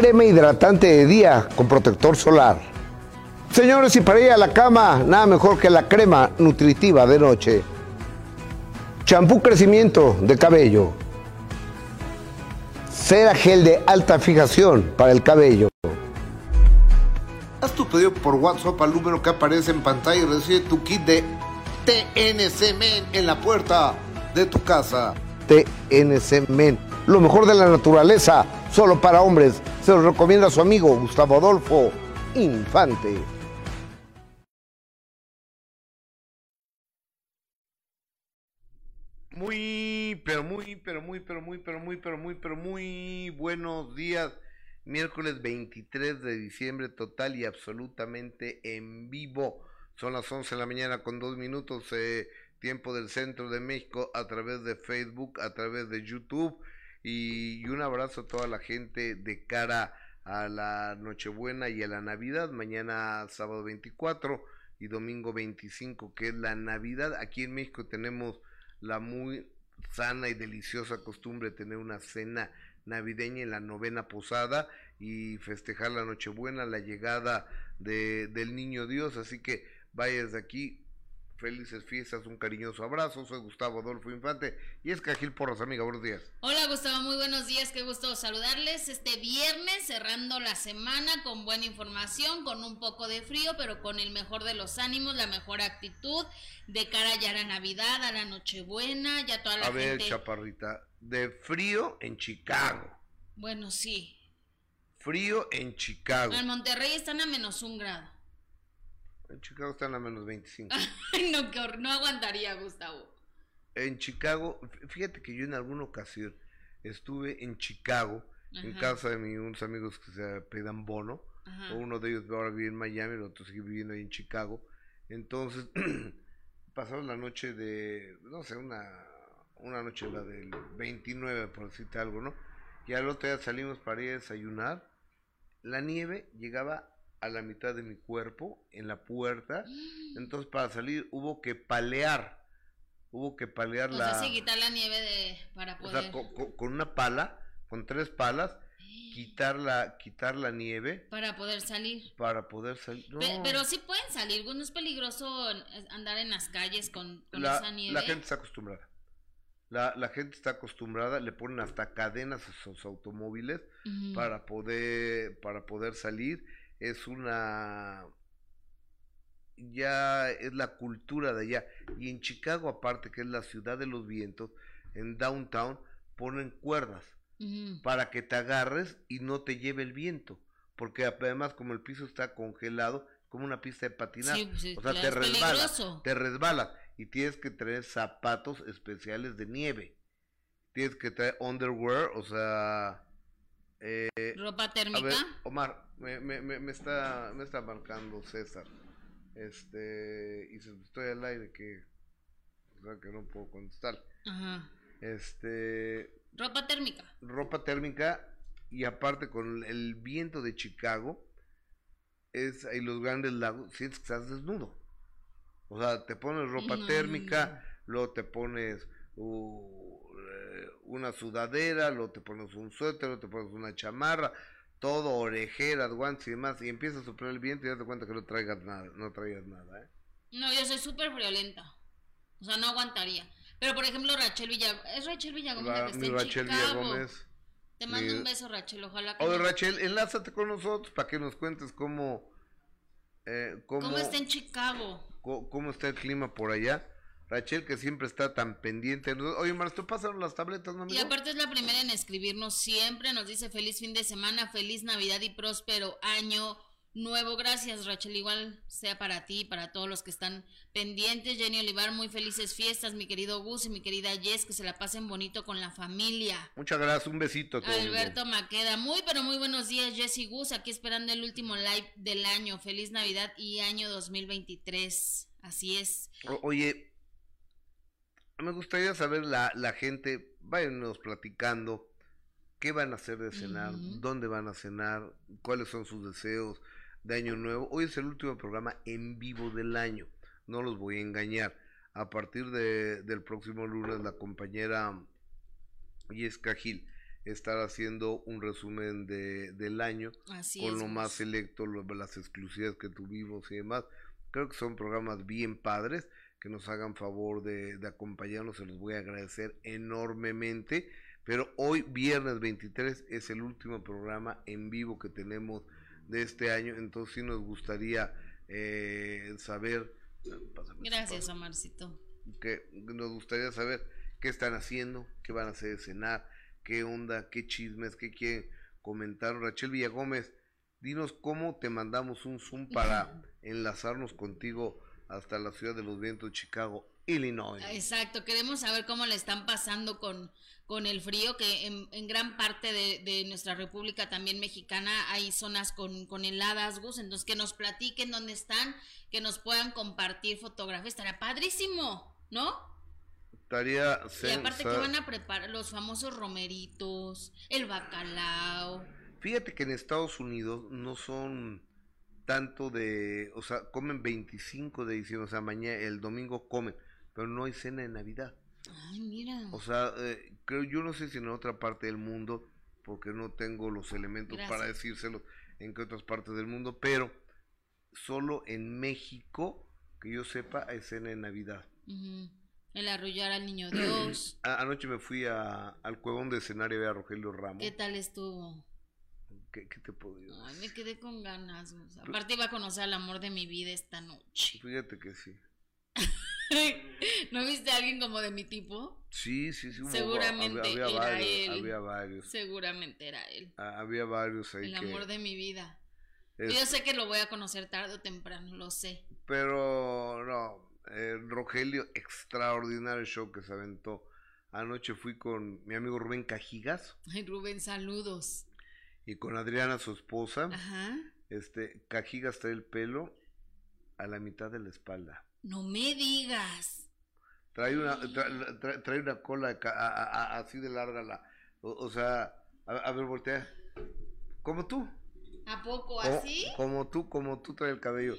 crema hidratante de día con protector solar. Señores, y para ir a la cama, nada mejor que la crema nutritiva de noche. Champú crecimiento de cabello. Cera gel de alta fijación para el cabello. Haz tu pedido por WhatsApp al número que aparece en pantalla y recibe tu kit de TNC Men en la puerta de tu casa. TNC Men, lo mejor de la naturaleza, solo para hombres. Se lo recomienda su amigo Gustavo Adolfo Infante. Muy, pero muy, pero muy, pero muy, pero muy, pero muy, pero muy buenos días. Miércoles 23 de diciembre, total y absolutamente en vivo. Son las 11 de la mañana con dos minutos, eh, tiempo del centro de México, a través de Facebook, a través de YouTube. Y, un abrazo a toda la gente de cara a la Nochebuena y a la Navidad. Mañana sábado 24 y domingo 25, que es la Navidad. Aquí en México tenemos la muy sana y deliciosa costumbre de tener una cena navideña en la novena posada y festejar la Nochebuena, la llegada de, del Niño Dios. Así que vayas de aquí, felices fiestas, un cariñoso abrazo. Soy Gustavo Adolfo Infante y es Cajil Porras, amiga. Buenos días. Hola Gustavo, muy buenos días, qué gusto saludarles. Este viernes cerrando la semana con buena información, con un poco de frío, pero con el mejor de los ánimos, la mejor actitud de cara ya a la Navidad, a la Nochebuena, ya toda la a ver, gente. chaparrita, de frío en Chicago. Bueno, sí. Frío en Chicago. En Monterrey están a menos un grado. En Chicago están a menos 25. Ay, no, aguantaría, Gustavo. en Chicago, fí- fíjate que yo en alguna ocasión estuve en Chicago, en casa de mi- unos amigos que se pedan Bono. Ajá. Uno de ellos ahora vive en Miami, el otro sigue viviendo ahí en Chicago. Entonces, pasamos la noche de, no sé, una, una noche la del 29, por decirte algo, ¿no? Y al otro día salimos para ir a desayunar. La nieve llegaba a la mitad de mi cuerpo, en la puerta. Entonces, para salir hubo que palear. Hubo que palear O la... sea, sí, quitar la nieve de, para o poder. sea, co- co- con una pala, con tres palas, quitar la, quitar la nieve Para poder salir. para poder salir. No, Pe- Pero sí pueden salir, no es peligroso andar en las calles con, con la, esa nieve. la gente está acostumbrada. La, la gente está acostumbrada, le ponen hasta cadenas a sus automóviles para poder, para poder salir. Es una ya es la cultura de allá. Y en Chicago, aparte que es la ciudad de los vientos, en downtown ponen cuerdas para que te agarres y no te lleve el viento. Porque además como el piso está congelado, como una pista de patinaje, Sí, sí, o sea, te es resbalas, te resbalas y tienes que traer zapatos especiales de nieve. Tienes que traer underwear, o sea, eh, Ropa a térmica. ver, Omar, me, me, me, me está me está marcando César. Este, y estoy al aire que o sea, que no puedo contestar. Ajá. Este, Ropa térmica. ropa térmica y aparte con el viento de Chicago es y los grandes lagos sientes que estás desnudo o sea te pones ropa térmica luego te pones uh, una sudadera luego te pones un suéter luego te pones una chamarra todo orejeras guantes y demás y empieza a soplar el viento y das cuenta que no traigas nada no traigas nada ¿eh? No, yo soy súper friolenta. O sea, no aguantaría. Pero, por ejemplo, Rachel Villagómez. Es Rachel Villagómez la La- que está en Rachel Chicago. Villagómez Te mando mi- un beso, Rachel. Ojalá que. Oye Rachel enlázate con nosotros para que nos cuentes cómo eh, cómo, ¿Cómo está en Chicago? cómo está el clima por allá. Rachel, que siempre está tan pendiente. Oye, Mar, ¿tú pasaron las tabletas, no, Y aparte es la primera en escribirnos siempre. Nos dice feliz fin de semana, feliz Navidad y próspero año nuevo. Gracias, Rachel. Igual sea para ti, para todos los que están pendientes. Jenny Olivar, muy felices fiestas, mi querido Gus y mi querida Jess, que se la pasen bonito con la familia. Muchas gracias, un besito a todos. Alberto Maqueda, muy pero muy buenos días, Jess y Gus, aquí esperando el último live del año. Feliz Navidad y año 2023. Así es. oye, me gustaría saber la, la gente, váyanos platicando qué van a hacer de cenar, dónde van a cenar, cuáles son sus deseos de Año Nuevo. Hoy es el último programa en vivo del año, no los voy a engañar. A partir de, del próximo lunes, la compañera Yesca Gil estará haciendo un resumen de, del año con lo más selecto, las exclusivas que tuvimos y demás. Creo que son programas bien padres que nos hagan favor de, de acompañarnos, se los voy a agradecer enormemente. Pero hoy, viernes 23, es el último programa en vivo que tenemos de este año, entonces sí nos gustaría eh, saber... Gracias, Amarcito. Que nos gustaría saber qué están haciendo, qué van a hacer de cenar, qué onda, qué chismes, qué quieren comentar. Rachel Villagómez, dinos cómo te mandamos un Zoom para enlazarnos contigo hasta la ciudad de los vientos, Chicago, Illinois. Exacto, queremos saber cómo le están pasando con con el frío, que en, gran parte de, nuestra República también mexicana hay zonas con, con heladas, Gus, entonces que nos platiquen dónde están, que nos puedan compartir fotografías, estaría padrísimo, ¿no? Estaría... Y aparte que van a preparar los famosos romeritos, el bacalao. Fíjate que en Estados Unidos no son tanto de, o sea, comen 25 de diciembre, o sea, mañana, el domingo comen, pero no hay cena de Navidad. Ay, mira. O sea, eh, creo, yo no sé si en otra parte del mundo, porque no tengo los elementos para decírselo en qué otras partes del mundo, pero solo en México, que yo sepa, hay cena de Navidad. El arrullar al niño Dios. anoche me fui a, al cuevón de escenario de Rogelio Ramos. ¿Qué tal estuvo? ¿Qué, te puedo decir? Ay, me quedé con ganas. aparte iba a conocer al amor de mi vida esta noche. Fíjate que sí. ¿No viste a alguien como de mi tipo? Sí, sí, sí. Seguramente había, era varios, él. Había varios. Seguramente era él. Ah, había varios ahí. El amor de mi vida. Yo sé que lo voy a conocer tarde o temprano, lo sé. Pero no, eh, Rogelio, extraordinario show que se aventó. Anoche fui con mi amigo Rubén Cajigas. Ay, Rubén, saludos. Y con Adriana, su esposa. Ajá. Este, Cajigas trae el pelo a la mitad de la espalda. No me digas. Trae una, trae, una cola así de larga, la, o, sea, a, ver, voltea. Como tú. ¿A poco así? Como, tú, como tú traes el cabello.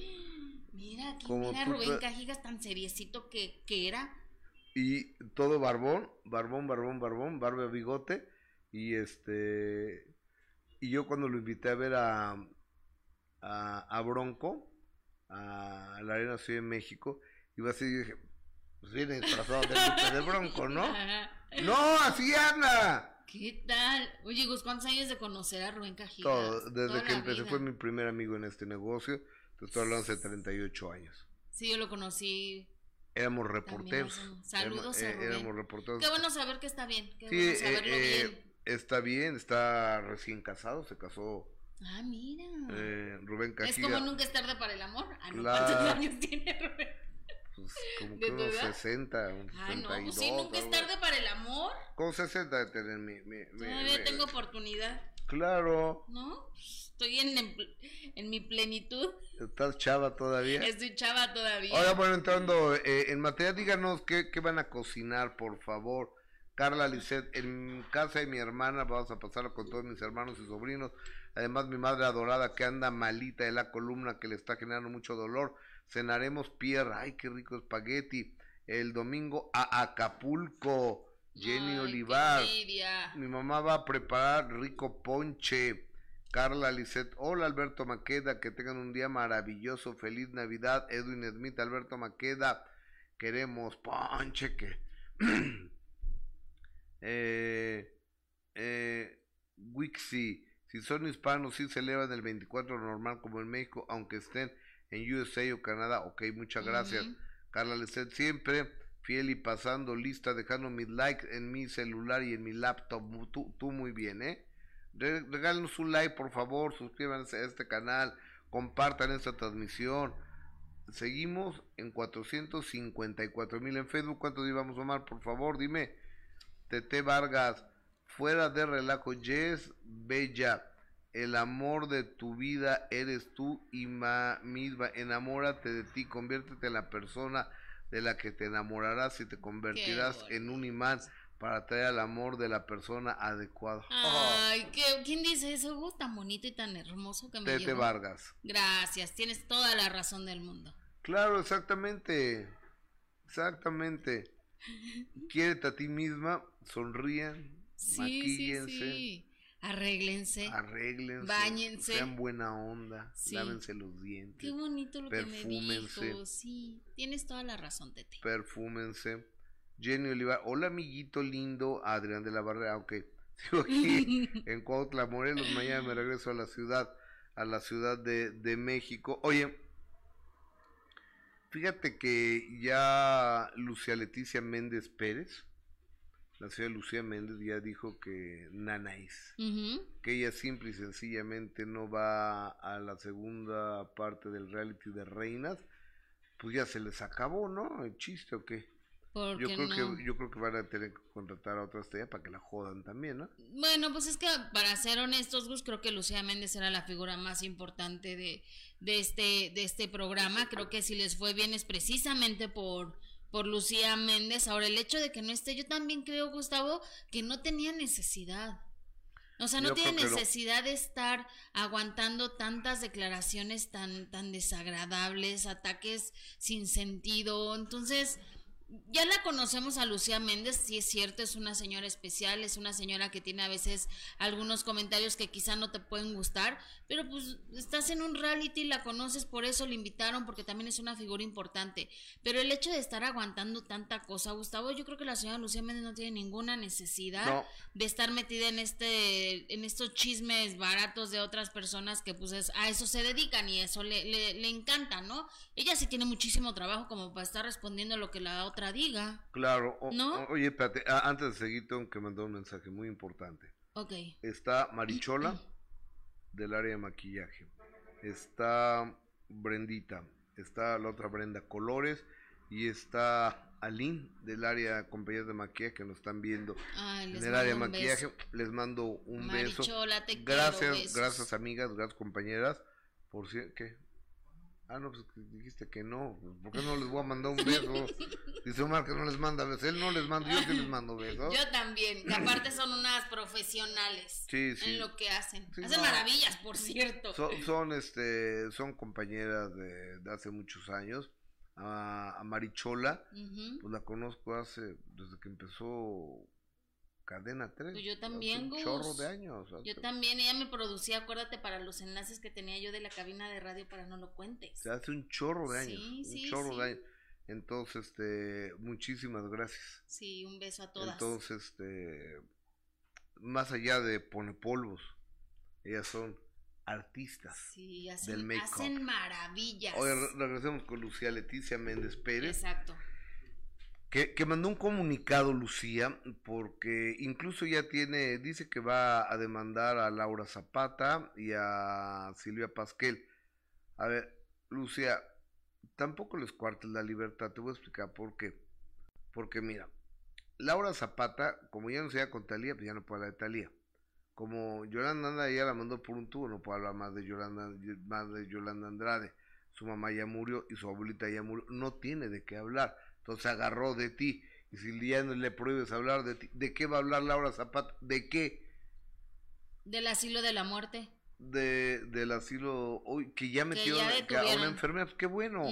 Mira, aquí, mira Rubén Cajigas tan seriecito que, que era. Y todo barbón, barbón, barbón, barbón, barba bigote. Y este. Y yo cuando lo invité a ver a, a, a Bronco, a la Arena Ciudad de México, iba así y dije, pues viene disfrazado del, Bronco, ¿no? no, así anda. ¿Qué tal? Oye, Gus, ¿cuántos años de conocer a Rubén Cajigas? Todo, desde que empecé, fue mi primer amigo en este negocio, te estoy hablando hace 38 años. Sí, yo lo conocí. Éramos reporteros. Saludos a eh, Rubén. Éramos reporteros. Qué bueno saber que está bien. Qué sí, bueno saberlo eh, bien. Eh, está bien, está recién casado, se casó Ah, mira. Eh, Rubén Cajiga. Es como nunca es tarde para el amor. Ah, ¿Cuántos años tiene Rubén? Pues como que unos 60, unos Ah, no, pues sí, nunca es tarde para el amor. Con 60 de tener mi... mi, Todavía tengo oportunidad. Claro. ¿No? Estoy en, en, mi plenitud. ¿Estás chava todavía? Estoy chava todavía. Ahora, bueno, entrando eh, en materia, díganos qué, qué van a cocinar, por favor. Carla Lisset, en casa de mi hermana, vamos a pasarlo con todos mis hermanos y sobrinos. Además, mi madre adorada que anda malita de la columna que le está generando mucho dolor. Cenaremos pierra, ay, qué rico espagueti. El domingo a Acapulco, Jenny Olivar. Mi mamá va a preparar rico ponche. Carla Lisset, hola Alberto Maqueda, que tengan un día maravilloso, feliz Navidad. Edwin Smith, Alberto Maqueda, queremos ponche que eh, eh, Wixi, si son hispanos, sí celebran el 24 normal como en México, aunque estén en USA o Canadá. Ok, muchas gracias. Carla Leset, siempre fiel y pasando lista, dejando mis likes en mi celular y en mi laptop. Tú, tú muy bien, ¿eh? Regálenos un like, por favor, suscríbanse a este canal, compartan esta transmisión. Seguimos en 454 mil en Facebook. ¿Cuántos íbamos, Omar? Por favor, dime. Tete Vargas, fuera de relajo, Yes, Bella, el amor de tu vida eres tú y misma. Enamórate de ti, conviértete en la persona de la que te enamorarás y te convertirás en un imán para traer al amor de la persona adecuada. Ay, ¿quién dice eso? Uh, tan bonito y tan hermoso que me Tete Vargas. Gracias, tienes toda la razón del mundo. Claro, exactamente. Exactamente. Quiérete a ti misma, sonrían, sí, maquíllense. Sí, sí. Arréglense. Arréglense. Báñense. Sean buena onda. Lávense los dientes. Qué bonito lo que me dijo. Sí, tienes toda la razón, Tete. Perfúmense. Jenny Oliva. Hola, amiguito lindo. Adrián de la Barrera. Ok. Sigo aquí en Cuautla, Morelos. Mañana me regreso a la ciudad, a la ciudad de, de México. Oye, fíjate que ya Lucia Leticia Méndez Pérez la señora Lucía Méndez ya dijo que Nanáis, que ella simple y sencillamente no va a la segunda parte del reality de Reinas, pues ya se les acabó, ¿no? El chiste o qué. Yo creo que yo creo que van a tener que contratar a otra estrella para que la jodan también, ¿no? Bueno, pues es que para ser honestos, Gus, creo que Lucía Méndez era la figura más importante de, de este de este programa. Creo que si les fue bien es precisamente por por Lucía Méndez. Ahora, el hecho de que no esté, yo también creo, Gustavo, que no tenía necesidad. O sea, no tiene necesidad de estar aguantando tantas declaraciones tan, tan desagradables, ataques sin sentido. Entonces, ya la conocemos a Lucía Méndez, sí es cierto, es una señora especial, es una señora que tiene a veces algunos comentarios que quizá no te pueden gustar, pero pues estás en un reality, la conoces, por eso le invitaron, porque también es una figura importante. Pero el hecho de estar aguantando tanta cosa, Gustavo, yo creo que la señora Lucía Méndez no tiene ninguna necesidad de estar metida en este, en estos chismes baratos de otras personas que pues a eso se dedican y eso le, le, le encanta, ¿no? Ella sí tiene muchísimo trabajo como para estar respondiendo lo que la otra diga. Claro. oye, espérate, antes de seguir tengo que mandar un mensaje muy importante. Ok. Está Marichola, del área de maquillaje. Está Brendita. Está la otra Brenda Colores. Y está Aline, del área de compañías de maquillaje que nos están viendo en el área de maquillaje. Les mando un Marichola, beso. Te gracias, gracias amigas, gracias compañeras. Por si, ¿qué? Ah, no, pues dijiste que no. ¿Por qué no les voy a mandar un beso? Dice Omar que no les manda besos. Él no les manda, yo sí les mando besos. Yo también. Que aparte son unas profesionales sí, sí. en lo que hacen. hacen maravillas, por cierto. Son, este, son compañeras de, hace muchos años. A, Marichola, pues la conozco hace, desde que empezó Cadena 3. Pues yo también, un chorro de años. Yo también, ella me producía, acuérdate, para los enlaces que tenía yo de la cabina de radio para no lo cuentes. Se hace un chorro de años. un chorro de años. Entonces, este, muchísimas gracias. Sí, un beso a todas. Entonces, este, más allá de polvos, ellas son artistas sí, hacen, del hacen maravillas. Hoy regresemos con Lucía Leticia Méndez Pérez. Exacto que, mandó un comunicado Lucía, porque incluso ya tiene, dice que va a demandar a Laura Zapata y a Silvia Pasquel. A ver, Lucía, tampoco les cuartes la libertad, te voy a explicar por qué. Porque mira, Laura Zapata, como ya no se con Talía, pues ya no puede hablar de Talía. Como Yolanda Andrade ya la mandó por un tubo, no puede hablar más de Yolanda, más de Yolanda Andrade. Su mamá ya murió y su abuelita ya murió. No tiene de qué hablar. Entonces agarró de ti. Y si ya no le prohíbes hablar de ti, ¿de qué va a hablar Laura Zapata? ¿De qué? Del asilo de la muerte de, del asilo hoy que ya metió que a una enfermera, pues qué bueno.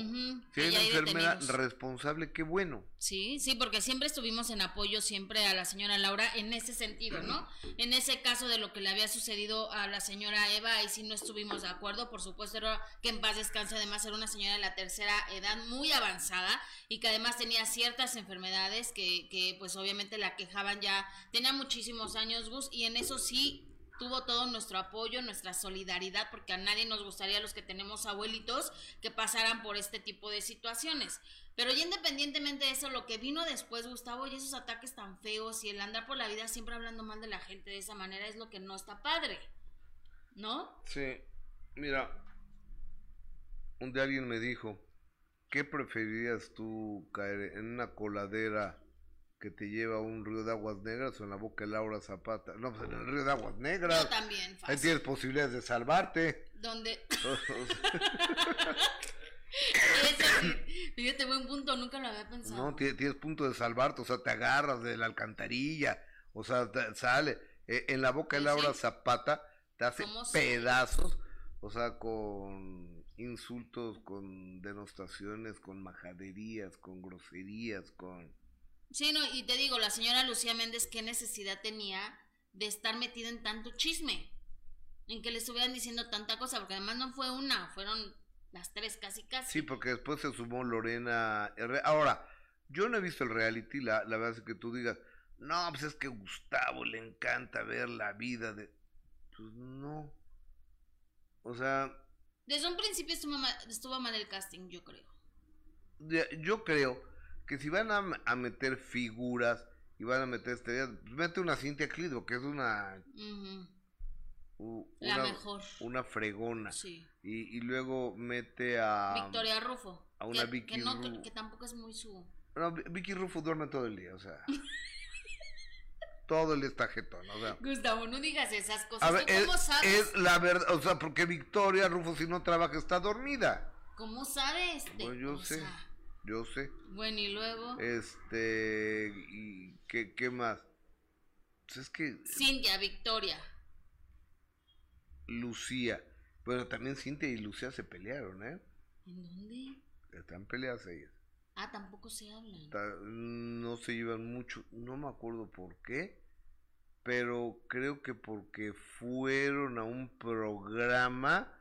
si hay una enfermera responsable, qué bueno. Sí, sí, porque siempre estuvimos en apoyo siempre a la señora Laura en ese sentido, ¿no? En ese caso de lo que le había sucedido a la señora Eva, y si no estuvimos de acuerdo, por supuesto, era que en paz descanse, además era una señora de la tercera edad muy avanzada y que además tenía ciertas enfermedades que, que pues obviamente la quejaban ya, tenía muchísimos años, Gus, y en eso sí tuvo todo nuestro apoyo, nuestra solidaridad, porque a nadie nos gustaría los que tenemos abuelitos que pasaran por este tipo de situaciones. Pero ya independientemente de eso, lo que vino después, Gustavo, y esos ataques tan feos y el andar por la vida siempre hablando mal de la gente de esa manera es lo que no está padre. ¿No? Sí, mira, un día alguien me dijo, ¿qué preferirías tú caer en una coladera que te lleva a un río de aguas negras o en la boca de Laura Zapata? No, pues en el río de aguas negras. Yo también, Ahí tienes posibilidades de salvarte. Donde... Fíjate, buen punto, nunca lo había pensado. no, ti- tienes punto de salvarte, o sea, te agarras de la alcantarilla, o sea, te- sale. Eh, en la boca de Laura sí. Zapata te hace pedazos, o sea, con insultos, con denostaciones, con majaderías, con groserías, con... Sí, no, y te digo, la señora Lucía Méndez, ¿qué necesidad tenía de estar metida en tanto chisme? En que le estuvieran diciendo tanta cosa, porque además no fue una, fueron las tres casi casi. Sí, porque después se sumó Lorena Herrera. Ahora, yo no he visto el reality, la, la verdad es que tú digas, no, pues es que Gustavo le encanta ver la vida de... Pues no. O sea, Desde un principio estuvo mal, estuvo mal el casting, yo creo. yo creo que si van a, a meter figuras y van a meter estrellas, pues mete una Cintia Clido, que es una... Ujú, u- La una, mejor. una fregona. Sí. Y, y luego mete a... Victoria Rufo. a una que, Vicky que no, que, tampoco es muy su... No, Vicky Rufo duerme todo el día, o sea... todo el día está jetón, o sea... Gustavo, no digas esas cosas. Ver, ¿Tú es, cómo sabes? es la verdad, o sea, porque Victoria Rufo si no trabaja está dormida. ¿Cómo sabes? De- Pues yo sé. Yo sé. bueno, y luego... Este, y qué, qué más. Pues es que Cintia, Victoria. Lucía, pero también Cintia y Lucía se pelearon, ¿eh? ¿En dónde? Están peleadas ellas. Ah, tampoco se hablan. No se llevan mucho, no me acuerdo por qué, pero creo que porque fueron a un programa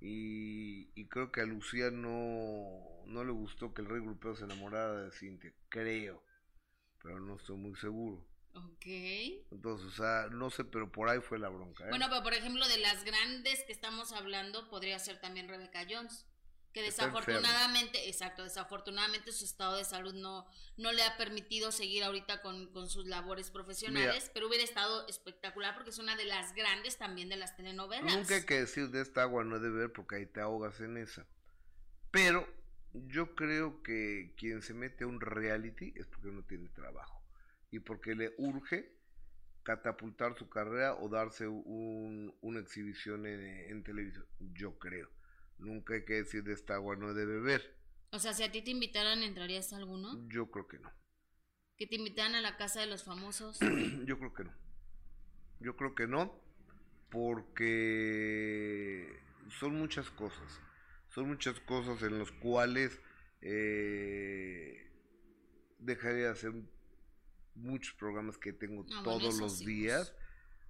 y, y creo que a Lucía no, no le gustó que el rey grupeo se enamorara de Cintia, creo, pero no estoy muy seguro. Ok. Entonces, o sea, no sé, pero por ahí fue la bronca. ¿eh? Bueno, pero por ejemplo, de las grandes que estamos hablando, podría ser también Rebeca Jones. Que desafortunadamente, exacto, desafortunadamente su estado de salud no, no le ha permitido seguir ahorita con, con sus labores profesionales, pero hubiera estado espectacular porque es una de las grandes también de las telenovelas. Nunca hay que decir de esta agua no he de beber porque ahí te ahogas en esa. Pero yo creo que quien se mete a un reality es porque no tiene trabajo y porque le urge catapultar su carrera o darse un, una exhibición en, en televisión. Yo creo. Nunca hay que decir de esta agua no he de beber. O sea, si a ti te invitaran, ¿entrarías a alguno? Yo creo que no. Que te invitaran a la casa de los famosos. Yo creo que no. Yo creo que no, porque son muchas cosas. Son muchas cosas en las cuales eh, dejaría de hacer muchos programas que tengo todos los sí, días.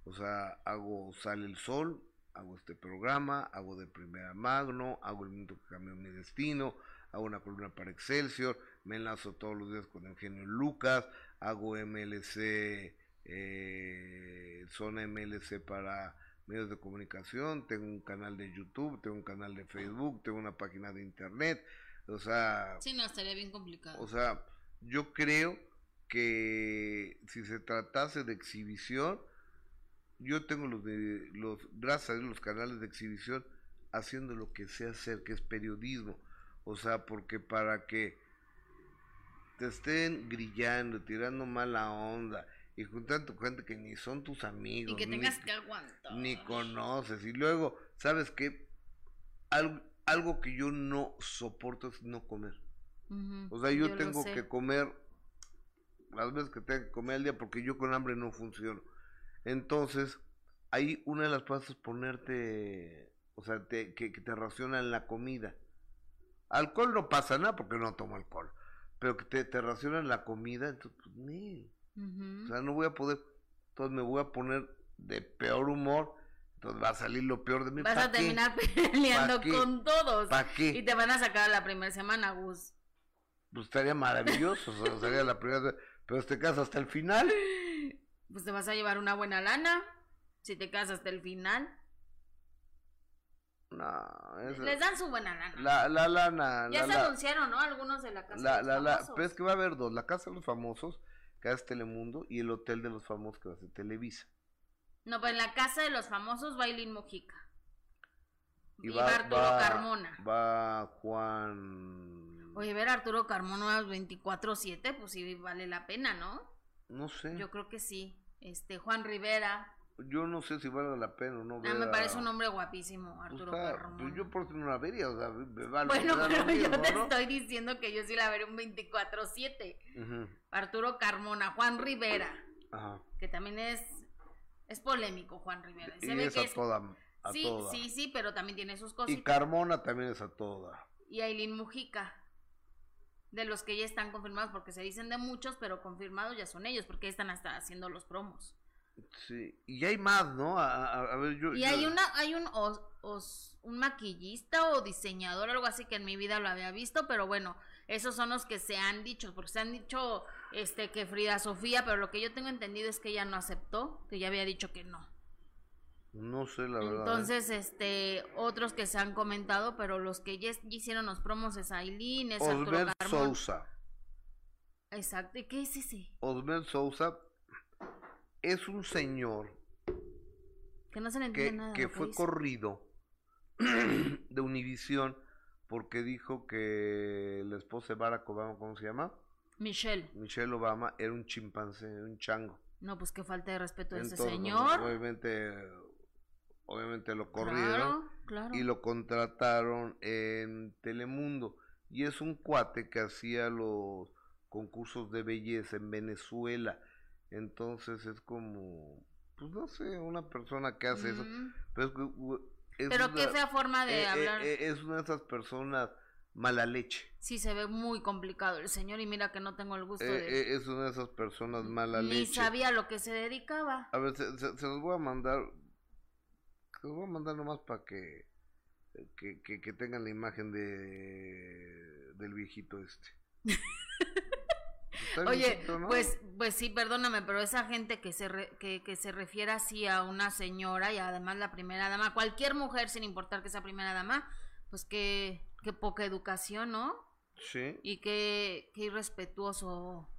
O sea, hago Sale el Sol, hago este programa, hago de Primera Magno, hago El Minuto que Cambió Mi Destino, hago una columna para Excelsior, me enlazo todos los días con Eugenio Lucas, hago MLC, eh, zona MLC para medios de comunicación, tengo un canal de YouTube, tengo un canal de Facebook, tengo una página de internet, o sea, Sí, no, estaría bien complicado. o sea, yo creo que si se tratase de exhibición, yo tengo los de los gracias a los canales de exhibición haciendo lo que sé hacer, que es periodismo. O sea, porque para que te estén grillando, tirando mala onda y juntando con gente que ni son tus amigos, y que ni- tengas que aguantar. ni conoces. Y luego, ¿sabes qué? Algo, algo que yo no soporto es no comer. O sea, yo, tengo que comer las veces que tengo que comer al día porque yo con hambre no funciono. Entonces, ahí una de las cosas es ponerte, o sea, te- que, que te racionan la comida. Alcohol no pasa nada porque no tomo alcohol. Pero que te, te racionan la comida, entonces, pues, ni. Ujú. O sea, no voy a poder. Entonces me voy a poner de peor humor. Entonces va a salir lo peor de mí. Vas ¿Pa' a qué? terminar peleando con todos. ¿Para qué? Y te van a sacar a la primera semana, Gus. Pues estaría maravilloso. o sea, sería la primera. Pero te quedas hasta el final. Pues te vas a llevar una buena lana. Si te casas hasta el final. No, eso- Les dan su buena lana. La, la lana. ya la, se la, anunciaron, ¿no? Algunos de la casa la, de los la, la- famosos. pero es que va a haber dos: la Casa de los Famosos, es Telemundo, y el Hotel de los Famosos, que va a ser Televisa. No, pues en la casa de los famosos, Bailín Mojica. Y, va, Arturo Carmona. Va Juan. Oye, ver a Arturo Carmona 24-7, pues sí vale la pena, ¿no? No sé. Yo creo que sí. Este, Juan Rivera. Yo no sé si vale la pena o no. Ah, me parece un hombre guapísimo, Arturo pues Carmona. Pues yo por eso no la vería, o sea, me vale, Bueno, pero yo te estoy diciendo que yo sí la veré un 24-7. Arturo Carmona, Juan Rivera. Ajá. Que también es. Es polémico, Juan Rivera. Se y ve es que a toda sí, sí, sí, pero también tiene sus cosas. Y Carmona también es a toda. Y Aileen Mujica. De los que ya están confirmados, porque se dicen de muchos, pero confirmados ya son ellos, porque están hasta haciendo los promos. Sí, y hay más, ¿no? A, ver, yo. Y hay una, hay un un maquillista o diseñador, algo así que en mi vida lo había visto, pero bueno, esos son los que se han dicho, porque se han dicho este que Frida Sofía, pero lo que yo tengo entendido es que ella no aceptó, que ya había dicho que no. No sé, la verdad. ¿eh? Entonces, este, otros que se han comentado, pero los que ya, hicieron los promos es Aileen, es Osmer Sousa. Exacto, ¿y qué es ese? Osmer Sousa es un señor que no se le entiende nada. Que fue corrido de Univisión porque dijo que la esposa de Barack Obama, ¿cómo se llama? Michelle. Michelle Obama era un chimpancé, un chango. No, pues qué falta de respeto de ese señor. obviamente obviamente lo corrieron y lo contrataron en Telemundo. Y es un cuate que hacía los concursos de belleza en Venezuela. Entonces es como, pues no sé, una persona que hace eso. Pero, qué fea forma de eh, eh, hablar. Eh, es una de esas personas mala leche. Sí, se ve muy complicado el señor y mira que no tengo el gusto de... es una de esas personas mala leche. Ni sabía lo que se dedicaba. A ver, se, se los voy a mandar los voy a mandar nomás para que, que, tengan la imagen de del viejito este. Oye, pues, pues sí, perdóname, pero esa gente que se, que, que se refiere así a una señora y además la primera dama, cualquier mujer sin importar que sea primera dama, pues que, qué poca educación, ¿no? Sí. Y qué, irrespetuoso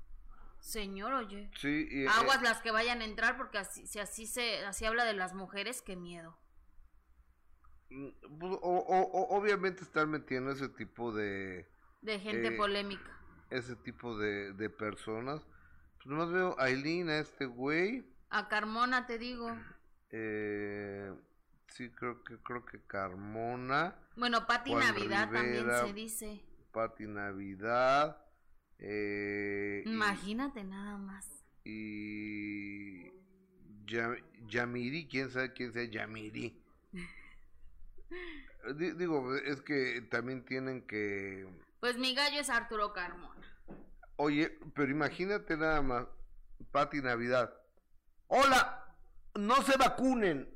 señor, oye. Sí. Y, Aguas las que vayan a entrar porque así, si así se, así habla de las mujeres, qué miedo. Mm, pues, o, obviamente están metiendo ese tipo de... De gente eh, polémica. Ese tipo de, de personas. Pues nomás veo a Aileen, a este güey. A Carmona, te digo. Eh, sí, creo que, creo que Carmona. Bueno, Pati Navidad también se dice. Pati Navidad. Eh, Imagínate nada más. Y... Yamiri, quién sabe quién sea Yamiri. digo, es que también tienen que... Pues mi gallo es Arturo Carmona. Oye, pero imagínate nada más, Pati Navidad. Hola, no se vacunen.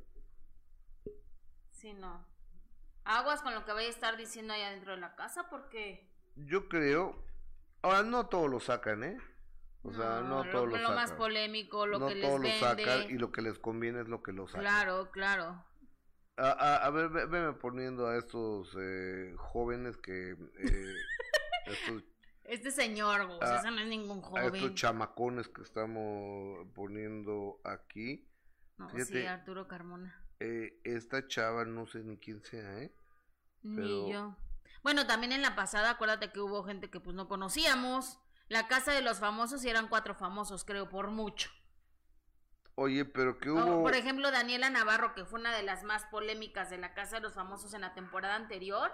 Sí, no. Aguas con lo que vaya a estar diciendo allá dentro de la casa porque... Yo creo... Ahora, no todos lo sacan, ¿eh? O sea, no, todos lo, sacan. Lo más polémico, lo que les todos lo sacan y lo que les conviene es lo que lo sacan. Claro, claro. A, a, ver, veme poniendo a estos eh, jóvenes que... Eh, este señor, Gus, no es ningún joven. A estos chamacones que estamos poniendo aquí. No, sí, Arturo Carmona. Eh, esta chava, no sé ni quién sea, ¿eh? Ni yo. Bueno, también en la pasada, acuérdate que hubo gente que pues no conocíamos. La casa de los famosos y eran cuatro famosos, creo, por mucho. Oye, pero que hubo... por ejemplo, Daniela Navarro, que fue una de las más polémicas de la Casa de los Famosos en la temporada anterior.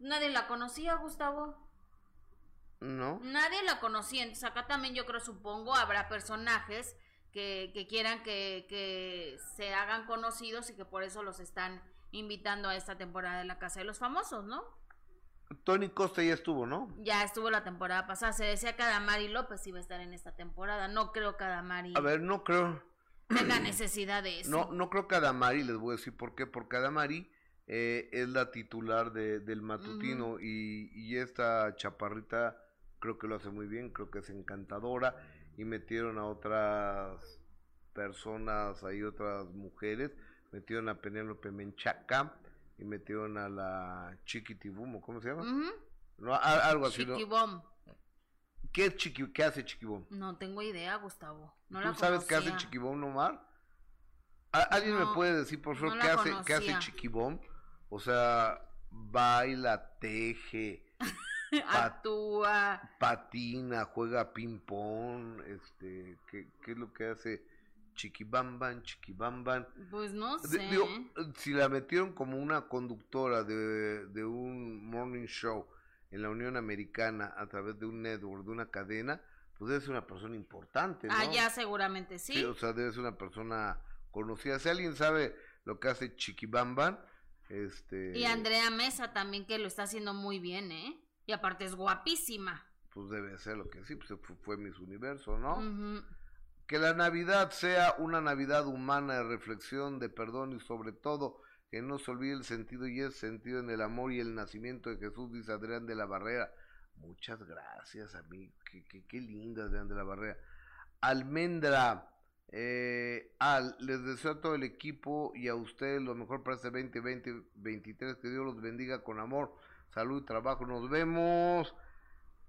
Nadie la conocía, Gustavo. No. Nadie la conocía. Entonces acá también yo creo, supongo, habrá personajes que, que quieran que, que se hagan conocidos y que por eso los están invitando a esta temporada de la Casa de los Famosos, ¿no? Tony Costa ya estuvo, ¿no? Ya estuvo la temporada pasada. Se decía que Adamari López iba a estar en esta temporada. No creo que Adamari. A ver, no creo tenga necesidad de eso. No, no creo que Adamari, les voy a decir por qué, porque Adamari eh, es la titular de, del matutino y, y, esta chaparrita creo que lo hace muy bien, creo que es encantadora y metieron a otras personas, hay otras mujeres, metieron a Penélope Menchaca y metieron a la Chiquitibum, ¿cómo se llama? no, algo así. Chiquibom. ¿Qué, ¿Qué hace Chiquibón? No tengo idea, Gustavo. No ¿Tú sabes qué hace Chiquibón, Omar? ¿Alguien me puede decir, por favor, qué, hace, qué hace Chiquibón? O sea, baila, teje, actúa, patina, juega ping pong, este, ¿qué, qué es lo que hace? Chiquibamban, chiquibamban. Pues no sé. si la metieron como una conductora de, de un morning show en la Unión Americana a través de un network, de una cadena, pues debe ser una persona importante, ¿no? Ah, ya seguramente sí. sí. o sea, debe ser una persona conocida. Si alguien sabe lo que hace Chiquibamban, este... Y Andrea Mesa también, que lo está haciendo muy bien, ¿eh? Y aparte es guapísima. Pues debe ser lo que sí, pues fue, fue Miss Universo, ¿no? Que la Navidad sea una Navidad humana de reflexión, de perdón y sobre todo que no se olvide el sentido y el sentido en el amor y el nacimiento de Jesús, dice Adrián de la Barrera. Muchas gracias, amigo. Qué, qué, qué linda Adrián de la Barrera. Almendra, eh, Al, les deseo a todo el equipo y a ustedes lo mejor para este 2020-2023. Que Dios los bendiga con amor, salud y trabajo. Nos vemos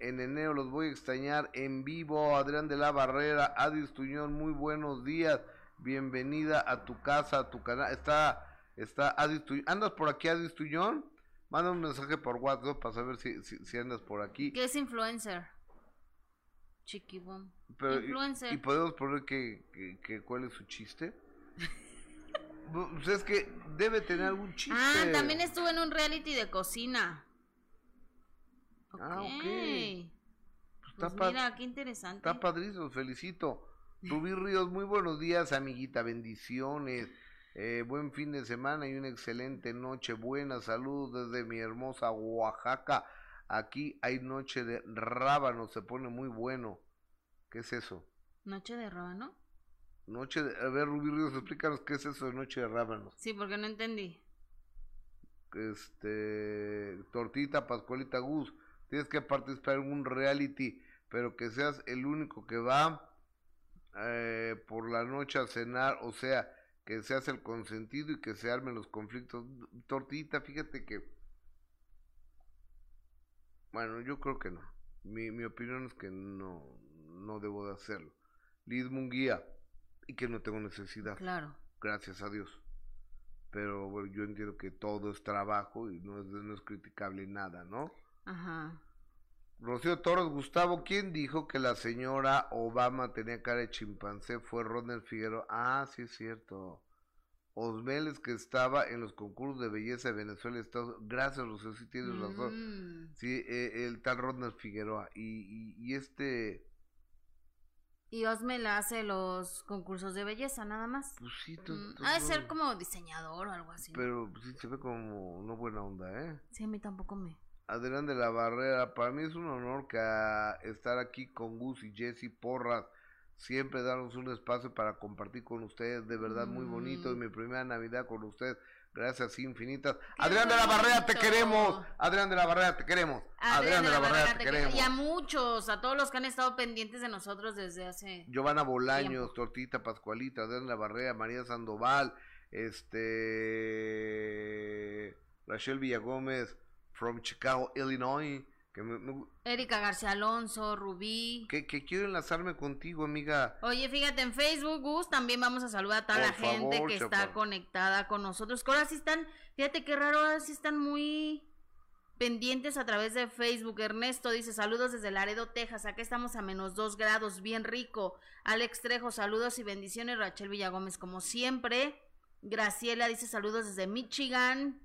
en enero los voy a extrañar en vivo. Adrián de la Barrera, Adis Tuñón, muy buenos días. Bienvenida a tu casa, a tu canal. Está, está Adis Tuñón. ¿Andas por aquí, Adis Tuñón? Manda un mensaje por WhatsApp para saber si, si, andas por aquí. ¿Qué es influencer? Chiquibom. influencer. Y, podemos poner que, que, cuál es su chiste? pues es que debe tener algún chiste. Ah, también estuve en un reality de cocina. Ah, ok. Pues mira, qué interesante. Está padrísimo, felicito. Rubí Ríos, muy buenos días, amiguita, bendiciones. Eh, buen fin de semana y una excelente noche. Buena salud desde mi hermosa Oaxaca. Aquí hay noche de rábano, se pone muy bueno. ¿Qué es eso? ¿Noche de rábano? Noche de... A ver, Rubí Ríos, explícanos qué es eso de noche de rábano. Sí, porque no entendí. Este... Tortita, Pascualita Gus tienes que participar en un reality, pero que seas el único que va eh, por la noche a cenar, o sea, que seas el consentido y que se armen los conflictos. Tortita, fíjate que... Bueno, yo creo que no. Mi, mi opinión es que no, no debo de hacerlo. Liz Munguía, y que no tengo necesidad. Claro. Gracias a Dios. Pero bueno, yo entiendo que todo es trabajo y no es, no es criticable nada, ¿no? Ajá. Rocío Torres Gustavo, ¿quién dijo que la señora Obama tenía cara de chimpancé? Fue Ronald Figueroa. Ah, sí es cierto. Osmeles que estaba en los concursos de belleza de Venezuela y Estados Gracias, Rocío, sí tienes razón. Mm. Sí, eh, el tal Ronald Figueroa. Y, y, este... Y Osmel hace los concursos de belleza, nada más. Pues sí, mm, Ha de ser como diseñador o algo así. Pero sí se ve como no buena onda, ¿eh? Sí, a mí tampoco me... Adrián de la Barrera, para mí es un honor que estar aquí con Gus y Jesse Porras, siempre darnos un espacio para compartir con ustedes, de verdad muy bonito, y mm. mi primera Navidad con ustedes, gracias infinitas. Adrián de la Barrera, te queremos, Adrián de la Barrera, te queremos, Adrián, de, la, Barrera, te, queremos. Y a muchos, a todos los que han estado pendientes de nosotros desde hace... Giovanna Bolaños, Tortita Pascualita, Adrián de la Barrera, María Sandoval, este... Rachel Villagómez, from Chicago, Illinois. Que Erika García Alonso, Rubí. Que, que, quiero enlazarme contigo, amiga. Oye, fíjate, en Facebook, Gus, también vamos a saludar a toda la gente que está conectada con nosotros. Que ahora sí están, fíjate qué raro, ahora sí están muy pendientes a través de Facebook. Ernesto dice, saludos desde Laredo, Texas. Acá estamos a menos dos grados, bien rico. Alex Trejo, saludos y bendiciones. Rachel Villagómez, como siempre. Graciela dice, saludos desde Michigan.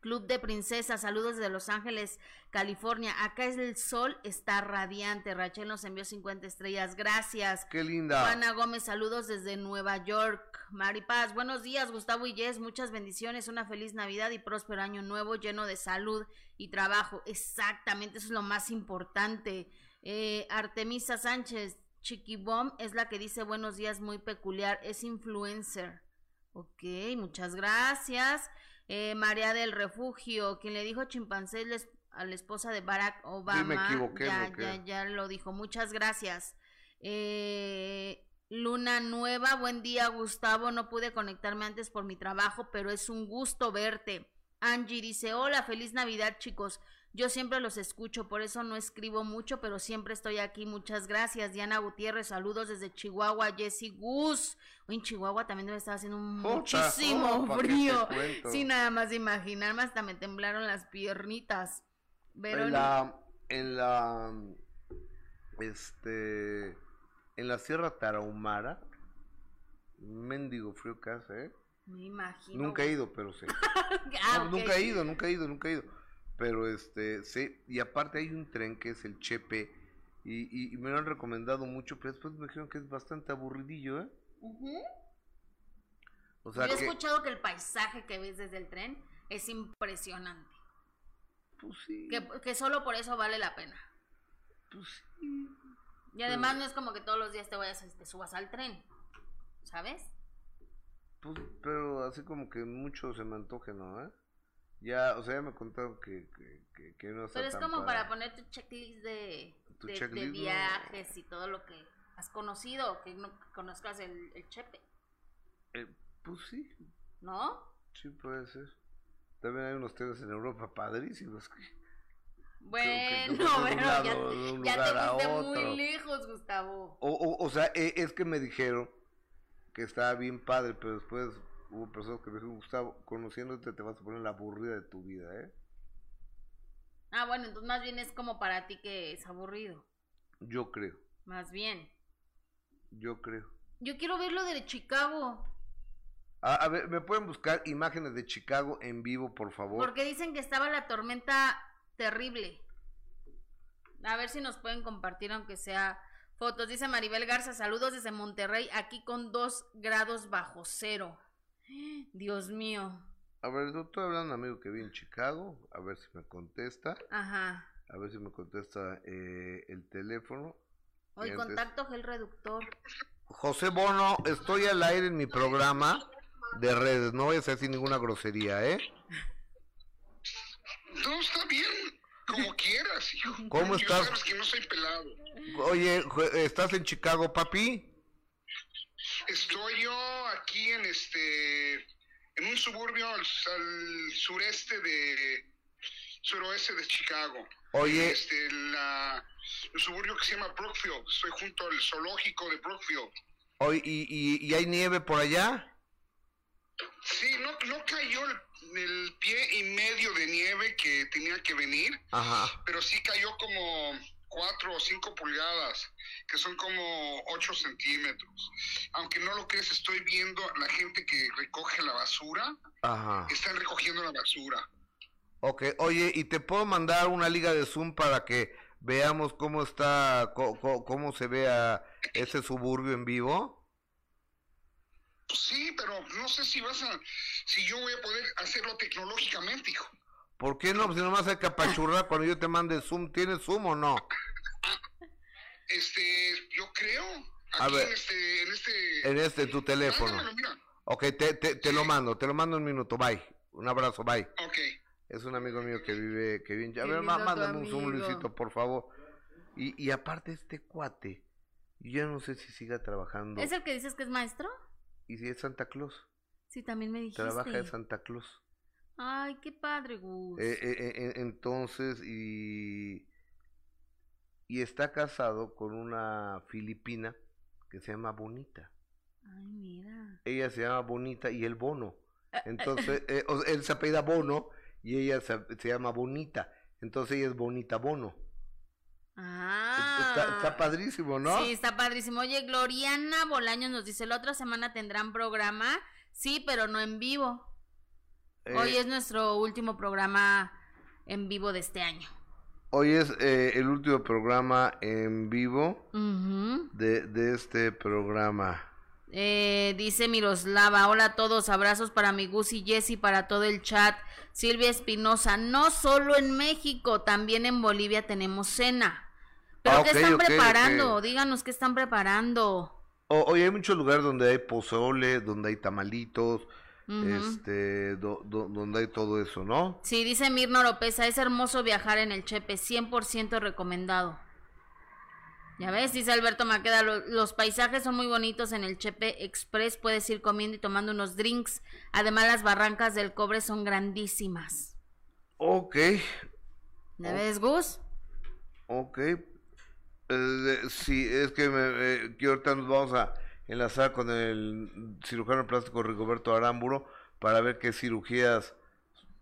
Club de Princesas, saludos desde Los Ángeles, California. Acá es el sol, está radiante. Rachel nos envió 50 estrellas, gracias. Qué linda. Juana Gómez, saludos desde Nueva York. Mari Paz, buenos días, Gustavo y Jess, muchas bendiciones, una feliz Navidad y próspero año nuevo lleno de salud y trabajo. Exactamente, eso es lo más importante. Eh, Artemisa Sánchez, Chiquibom es la que dice buenos días, muy peculiar, es influencer. Ok, muchas gracias. Eh, María del Refugio, quien le dijo chimpancé a la esposa de Barack Obama. me equivoqué. Ya, ya, ya lo dijo. Muchas gracias. Eh, Luna Nueva, buen día Gustavo. No pude conectarme antes por mi trabajo, pero es un gusto verte. Angie dice, hola, feliz Navidad chicos. Yo siempre los escucho, por eso no escribo mucho, pero siempre estoy aquí. Muchas gracias. Diana Gutiérrez, saludos desde Chihuahua. Jessy Gus. en Chihuahua también debe estar haciendo muchísimo frío. Sin nada más de imaginarme, hasta me temblaron las piernitas. En la, en la, este, en la Sierra Tarahumara, mendigo frío que hace, ¿eh? Me imagino. Nunca he ido, pero sé. Ah, nunca he ido, nunca he ido, nunca he ido. Pero este, sí, y aparte hay un tren que es el Chepe, y, y, me lo han recomendado mucho, pero después me dijeron que es bastante aburridillo, ¿eh? o sea Yo he escuchado que el paisaje que ves desde el tren es impresionante. Pues sí. Que, que solo por eso vale la pena. Pues sí. Y además no es como que todos los días te vayas, te subas al tren, ¿sabes? Pues, pero así como que mucho se me antoje, ¿no? ¿Eh? Ya, o sea, ya me contaron que, que, que, no Pero es como para... poner tu checklist de, de, viajes y todo lo que has conocido, que no conozcas el, el Chepe. Eh, pues sí. ¿No? Sí, puede ser. También hay unos trenes en Europa padrísimos. Bueno, bueno, ya, ya, te fuiste muy lejos, Gustavo. O, o, o sea, e, es que me dijeron que estaba bien padre, pero después hubo personas que me dijeron, Gustavo, conociéndote te vas a poner la aburrida de tu vida, ¿eh? Ah, bueno, entonces más bien es como para ti que es aburrido. Yo creo. Más bien. Yo creo. Yo quiero ver lo de Chicago. Ah, a ver, ¿me pueden buscar imágenes de Chicago en vivo, por favor? Porque dicen que estaba la tormenta terrible. A ver si nos pueden compartir, aunque sea fotos. Dice Maribel Garza, saludos desde Monterrey, aquí con dos grados bajo cero. Dios mío. A ver, estoy hablando amigo que vi en Chicago, a ver si me contesta. Ajá. A ver si me contesta eh, el teléfono. Hoy contacto gel reductor. José Bono, estoy al aire en mi programa de redes, no voy a hacer sin ninguna grosería, ¿eh? No, está bien, como quieras, hijo. ¿Cómo estás? Sabes que no soy pelado. Oye, ¿estás en Chicago, papi? Estoy yo aquí en este, en un suburbio al, sureste de, suroeste de Chicago. Oye. Este, la, un suburbio que se llama Brookfield. Estoy junto al zoológico de Brookfield. Oye, ¿y, y, hay nieve por allá? Sí, no, no cayó el, el, pie y medio de nieve que tenía que venir, Ajá. pero sí cayó como 4 o 5 pulgadas, que son como 8 centímetros. Aunque no lo crees, estoy viendo la gente que recoge la basura. Ajá. Están recogiendo la basura. Ok, oye, ¿y te puedo mandar una liga de Zoom para que veamos cómo está, cómo, cómo se vea ese suburbio en vivo? Sí, pero no sé si vas a, si yo voy a poder hacerlo tecnológicamente, hijo. ¿Por qué no? Pues si nomás hay que apachurrar cuando yo te mande Zoom. ¿Tienes Zoom o no? Este, yo creo. Aquí en este, en este. En este, tu teléfono. Ok, te, te, te lo mando, te lo mando un minuto. Bye. Un abrazo, bye. Ok. Es un amigo mío que vive, que vive. A ver, mándame un Zoom, Luisito, por favor. Y, y aparte, este cuate, yo no sé si siga trabajando. ¿Es el que dices que es maestro? Y si es Santa Claus. Sí, también me dijiste. Trabaja en Santa Claus. Ay, qué padre, Gus. Eh, eh, eh, entonces, y, y está casado con una filipina que se llama Bonita. Ay, mira. Ella se llama Bonita y el Bono. Entonces, él se apellida Bono y ella se, llama Bonita. Entonces ella es Bonita Bono. Ah. Está, está, padrísimo, ¿no? Sí, está padrísimo. Oye, Gloriana Bolaños nos dice, la otra semana tendrán programa. Sí, pero no en vivo. Hoy es nuestro último programa en vivo de este año. Hoy es eh, el último programa en vivo de, de, este programa. Eh, dice Miroslava, hola a todos, abrazos para mi Gus y Jessy, para todo el chat. Silvia Espinosa, no solo en México, también en Bolivia tenemos cena. ¿Pero ah, qué están preparando? Díganos qué están preparando. hoy hay muchos lugares donde hay pozole, donde hay tamalitos, este, donde hay todo eso, ¿no? Sí, dice Mirna Oropesa, es hermoso viajar en el Chepe, 100% recomendado. Ya ves, dice Alberto Maqueda, los paisajes son muy bonitos en el Chepe Express, puedes ir comiendo y tomando unos drinks. Además, las barrancas del cobre son grandísimas. Ok. ¿Me ves, Gus? Ok. Eh, sí, es que, me, eh, que ahorita nos vamos a enlazar con el cirujano plástico Rigoberto Aramburo para ver qué cirugías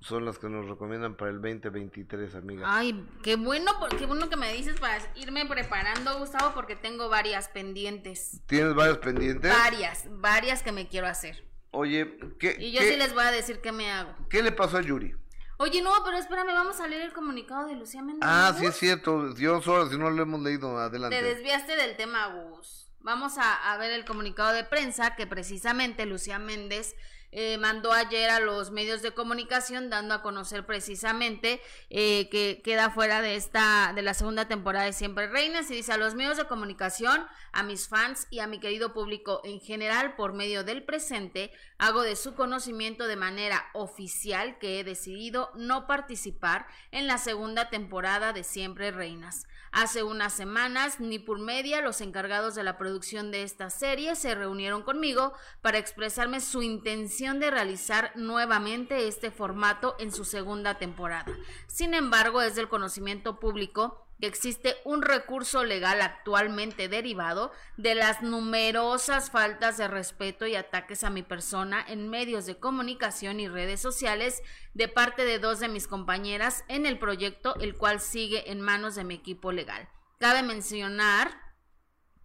son las que nos recomiendan para el 2023, amiga. Ay, qué bueno, qué bueno que me dices para irme preparando, Gustavo, porque tengo varias pendientes. ¿Tienes varias pendientes? Varias, varias que me quiero hacer. Oye, ¿qué? Y yo sí les voy a decir qué me hago. ¿Qué le pasó a Yuri? Oye, no, pero espérame, vamos a leer el comunicado de Lucía Méndez. Ah, sí es cierto. Yo solo, si no lo hemos leído, adelante. Te desviaste del tema, Gus. Vamos a, a ver el comunicado de prensa que precisamente Lucía Méndez eh, mandó ayer a los medios de comunicación dando a conocer precisamente eh, que queda fuera de esta de la segunda temporada de Siempre Reinas y dice a los medios de comunicación, a mis fans y a mi querido público en general por medio del presente hago de su conocimiento de manera oficial que he decidido no participar en la segunda temporada de Siempre Reinas. Hace unas semanas, Nipur Media, los encargados de la producción de esta serie, se reunieron conmigo para expresarme su intención de realizar nuevamente este formato en su segunda temporada. Sin embargo, es del conocimiento público que existe un recurso legal actualmente derivado de las numerosas faltas de respeto y ataques a mi persona en medios de comunicación y redes sociales de parte de dos de mis compañeras en el proyecto, el cual sigue en manos de mi equipo legal. Cabe mencionar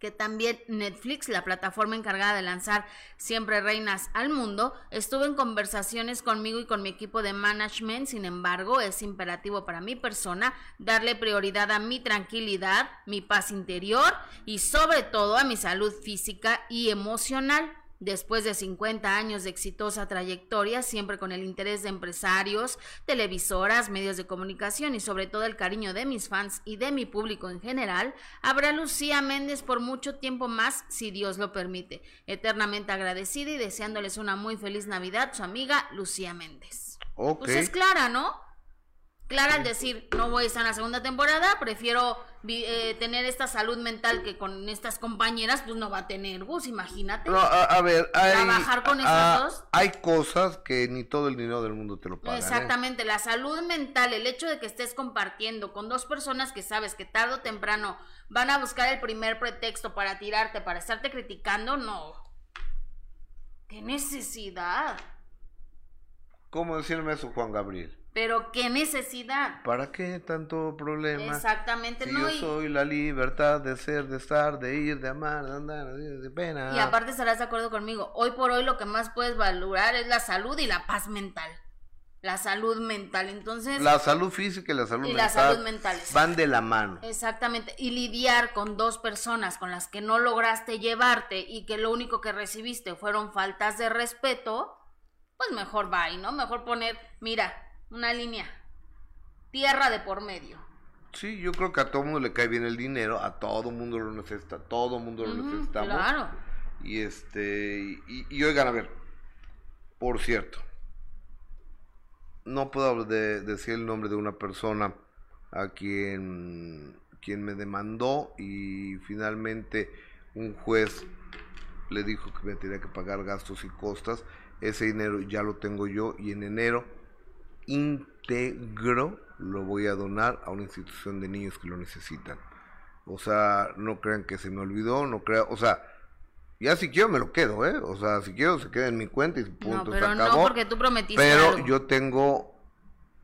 que también Netflix, la plataforma encargada de lanzar Siempre Reinas al mundo, estuvo en conversaciones conmigo y con mi equipo de management, sin embargo, es imperativo para mi persona darle prioridad a mi tranquilidad, mi paz interior y sobre todo a mi salud física y emocional. Después de 50 años de exitosa trayectoria, siempre con el interés de empresarios, televisoras, medios de comunicación y sobre todo el cariño de mis fans y de mi público en general, habrá Lucía Méndez por mucho tiempo más, si Dios lo permite. Eternamente agradecida y deseándoles una muy feliz Navidad, su amiga Lucía Méndez. Pues es clara, ¿no? Clara al decir, no voy a estar en la segunda temporada, prefiero eh, tener esta salud mental que con estas compañeras, pues no va a tener Gus, imagínate. a, ver, hay, trabajar con estas dos. Hay cosas que ni todo el dinero del mundo te lo paga. ¿eh? Exactamente, la salud mental, el hecho de que estés compartiendo con dos personas que sabes que tarde o temprano van a buscar el primer pretexto para tirarte, para estarte criticando, no. ¿Qué necesidad? ¿Cómo decirme eso, Juan Gabriel? Pero qué necesidad. ¿Para qué tanto problema? Exactamente, no. Yo soy la libertad de ser, de estar, de ir, de amar, de andar, de pena. Y aparte estarás de acuerdo conmigo. Hoy por hoy lo que más puedes valorar es la salud y la paz mental. La salud mental, entonces. La salud física y la salud y mental. la salud mental. Van de la mano. Exactamente. Y lidiar con dos personas con las que no lograste llevarte y que lo único que recibiste fueron faltas de respeto, pues mejor va, ¿no? Mejor poner, mira, una línea. Tierra de por medio. Sí, yo creo que a todo mundo le cae bien el dinero, a todo mundo lo necesita, todo mundo lo necesitamos. Claro. Y este, y, oigan, a ver, por cierto, no puedo decir el nombre de una persona a quien, quien me demandó y finalmente un juez le dijo que me tenía que pagar gastos y costas. Ese dinero ya lo tengo yo y en enero íntegro lo voy a donar a una institución de niños que lo necesitan. O sea, no crean que se me olvidó, no crean, o sea, ya si quiero me lo quedo, ¿eh? O sea, si quiero se queda en mi cuenta y punto, no, pero se acabó. No, porque tú prometiste Pero yo tengo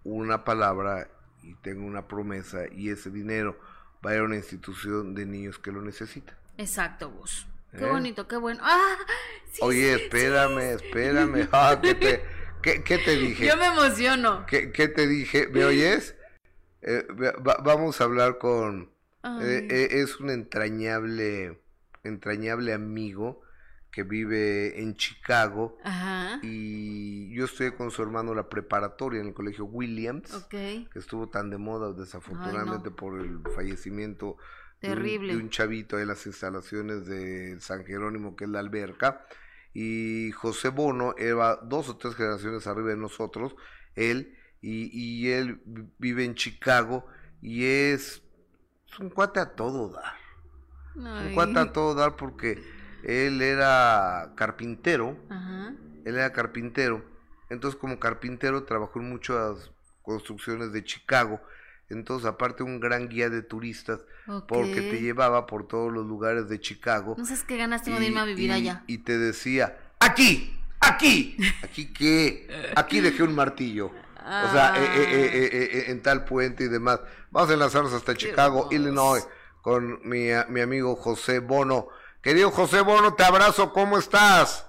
una palabra y tengo una promesa y ese dinero va a ir a una institución de niños que lo necesitan. Exacto. Qué ¿Eh? bonito, qué bueno. ¡Ah! Oye, espérame, espérame. Ah, que te, ¿Qué, te dije? Yo me emociono. ¿Qué, te dije? ¿Me oyes? Eh, vamos a hablar con... Eh, eh, es un entrañable, entrañable amigo que vive en Chicago Ajá. y yo estoy con su hermano en la preparatoria en el colegio Williams, que estuvo tan de moda desafortunadamente por el fallecimiento Terrible. De, un, chavito en las instalaciones de San Jerónimo que es la alberca y José Bono era dos o tres generaciones arriba de nosotros, él, y, él vive en Chicago y es, un cuate a todo dar. Un cuate a todo dar porque él era carpintero, él era carpintero, entonces como carpintero trabajó en muchas construcciones de Chicago, entonces aparte un gran guía de turistas porque te llevaba por todos los lugares de Chicago. No sé qué ganas tengo de irme a vivir allá. Y te decía, aquí, aquí, aquí qué, aquí dejé un martillo. O sea, eh, eh, eh, en tal puente y demás. Vamos a enlazarnos hasta Chicago, Illinois, con mi, mi amigo José Bono. Querido José Bono, te abrazo, ¿cómo estás?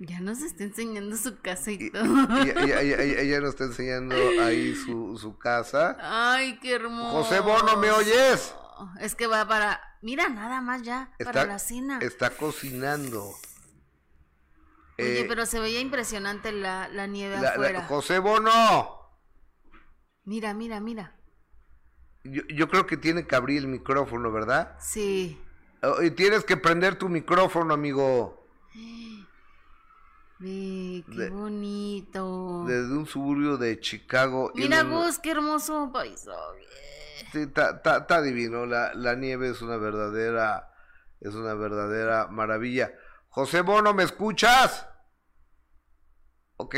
Ya nos está enseñando su casa y, todo. ella nos está enseñando ahí su, su casa. Ay, qué hermoso. José Bono, ¿me oyes? Es que va para. Mira, nada más ya, para la cena. Está cocinando. Oye, eh, pero se veía impresionante la, la nieve afuera. José Bono. Mira, mira, mira. Yo, yo creo que tiene que abrir el micrófono, ¿verdad? Sí. Oh, y tienes que prender tu micrófono, amigo. qué bonito. Desde un suburbio de Chicago. Mira vos, qué hermoso paisaje. Sí, está divino. La, la nieve es una verdadera, es una verdadera maravilla. José Bono, ¿me escuchas? Ok,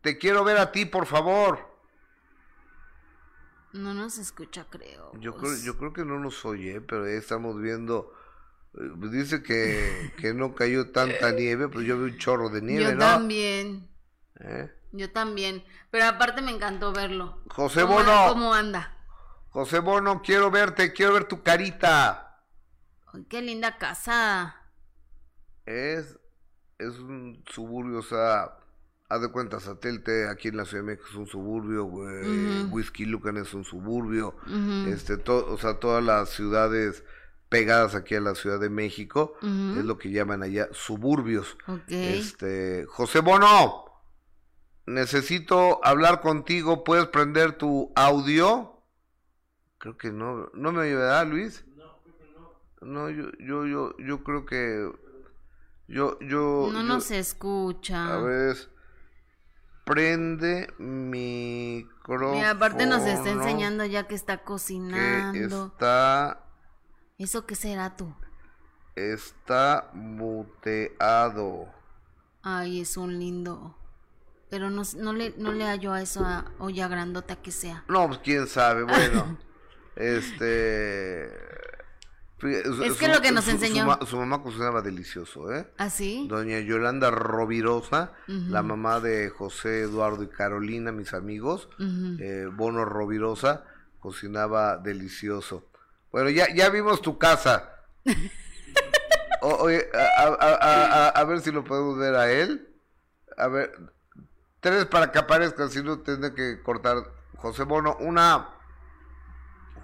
te quiero ver a ti, por favor. No nos escucha, creo. Yo creo, yo creo que no nos oye, pero ya estamos viendo dice que, que no cayó tanta nieve, pero yo vi un chorro de nieve, yo también. ¿Eh? Yo también. Pero aparte me encantó verlo. José Bono. ¿Cómo anda? José Bono, quiero verte, quiero ver tu carita. Ay, qué linda casa. Es, es un suburbio, o sea, haz de cuenta, satélite aquí en la Ciudad de México es un suburbio, Whisky Lucan es un suburbio, este, o sea, todas las ciudades pegadas aquí a la Ciudad de México, es lo que llaman allá suburbios. Este, José Bono, necesito hablar contigo, ¿puedes prender tu audio? Creo que no, no me ayudará Luis. No, creo que no. No, yo, yo, yo, yo creo que yo, yo. No nos escucha. A ver, prende micrófono. Mira, aparte nos está enseñando ya que está cocinando. Que está ¿Eso qué será tú? Está muteado. Ay, es un lindo. Pero no, no, le, no le hallo a eso a olla grandota que sea. No, pues quién sabe, bueno. este. Es que lo que nos enseñó. Su, mamá cocinaba delicioso, ¿eh? ¿Ah, sí? Doña Yolanda Rovirosa, la mamá de José Eduardo y Carolina, mis amigos. eh, Bono Rovirosa, cocinaba delicioso. Bueno, ya, ya vimos tu casa. oye, a, ver si lo podemos ver a él. A ver, tres para que aparezca, si no tendré que cortar. José Bono, una.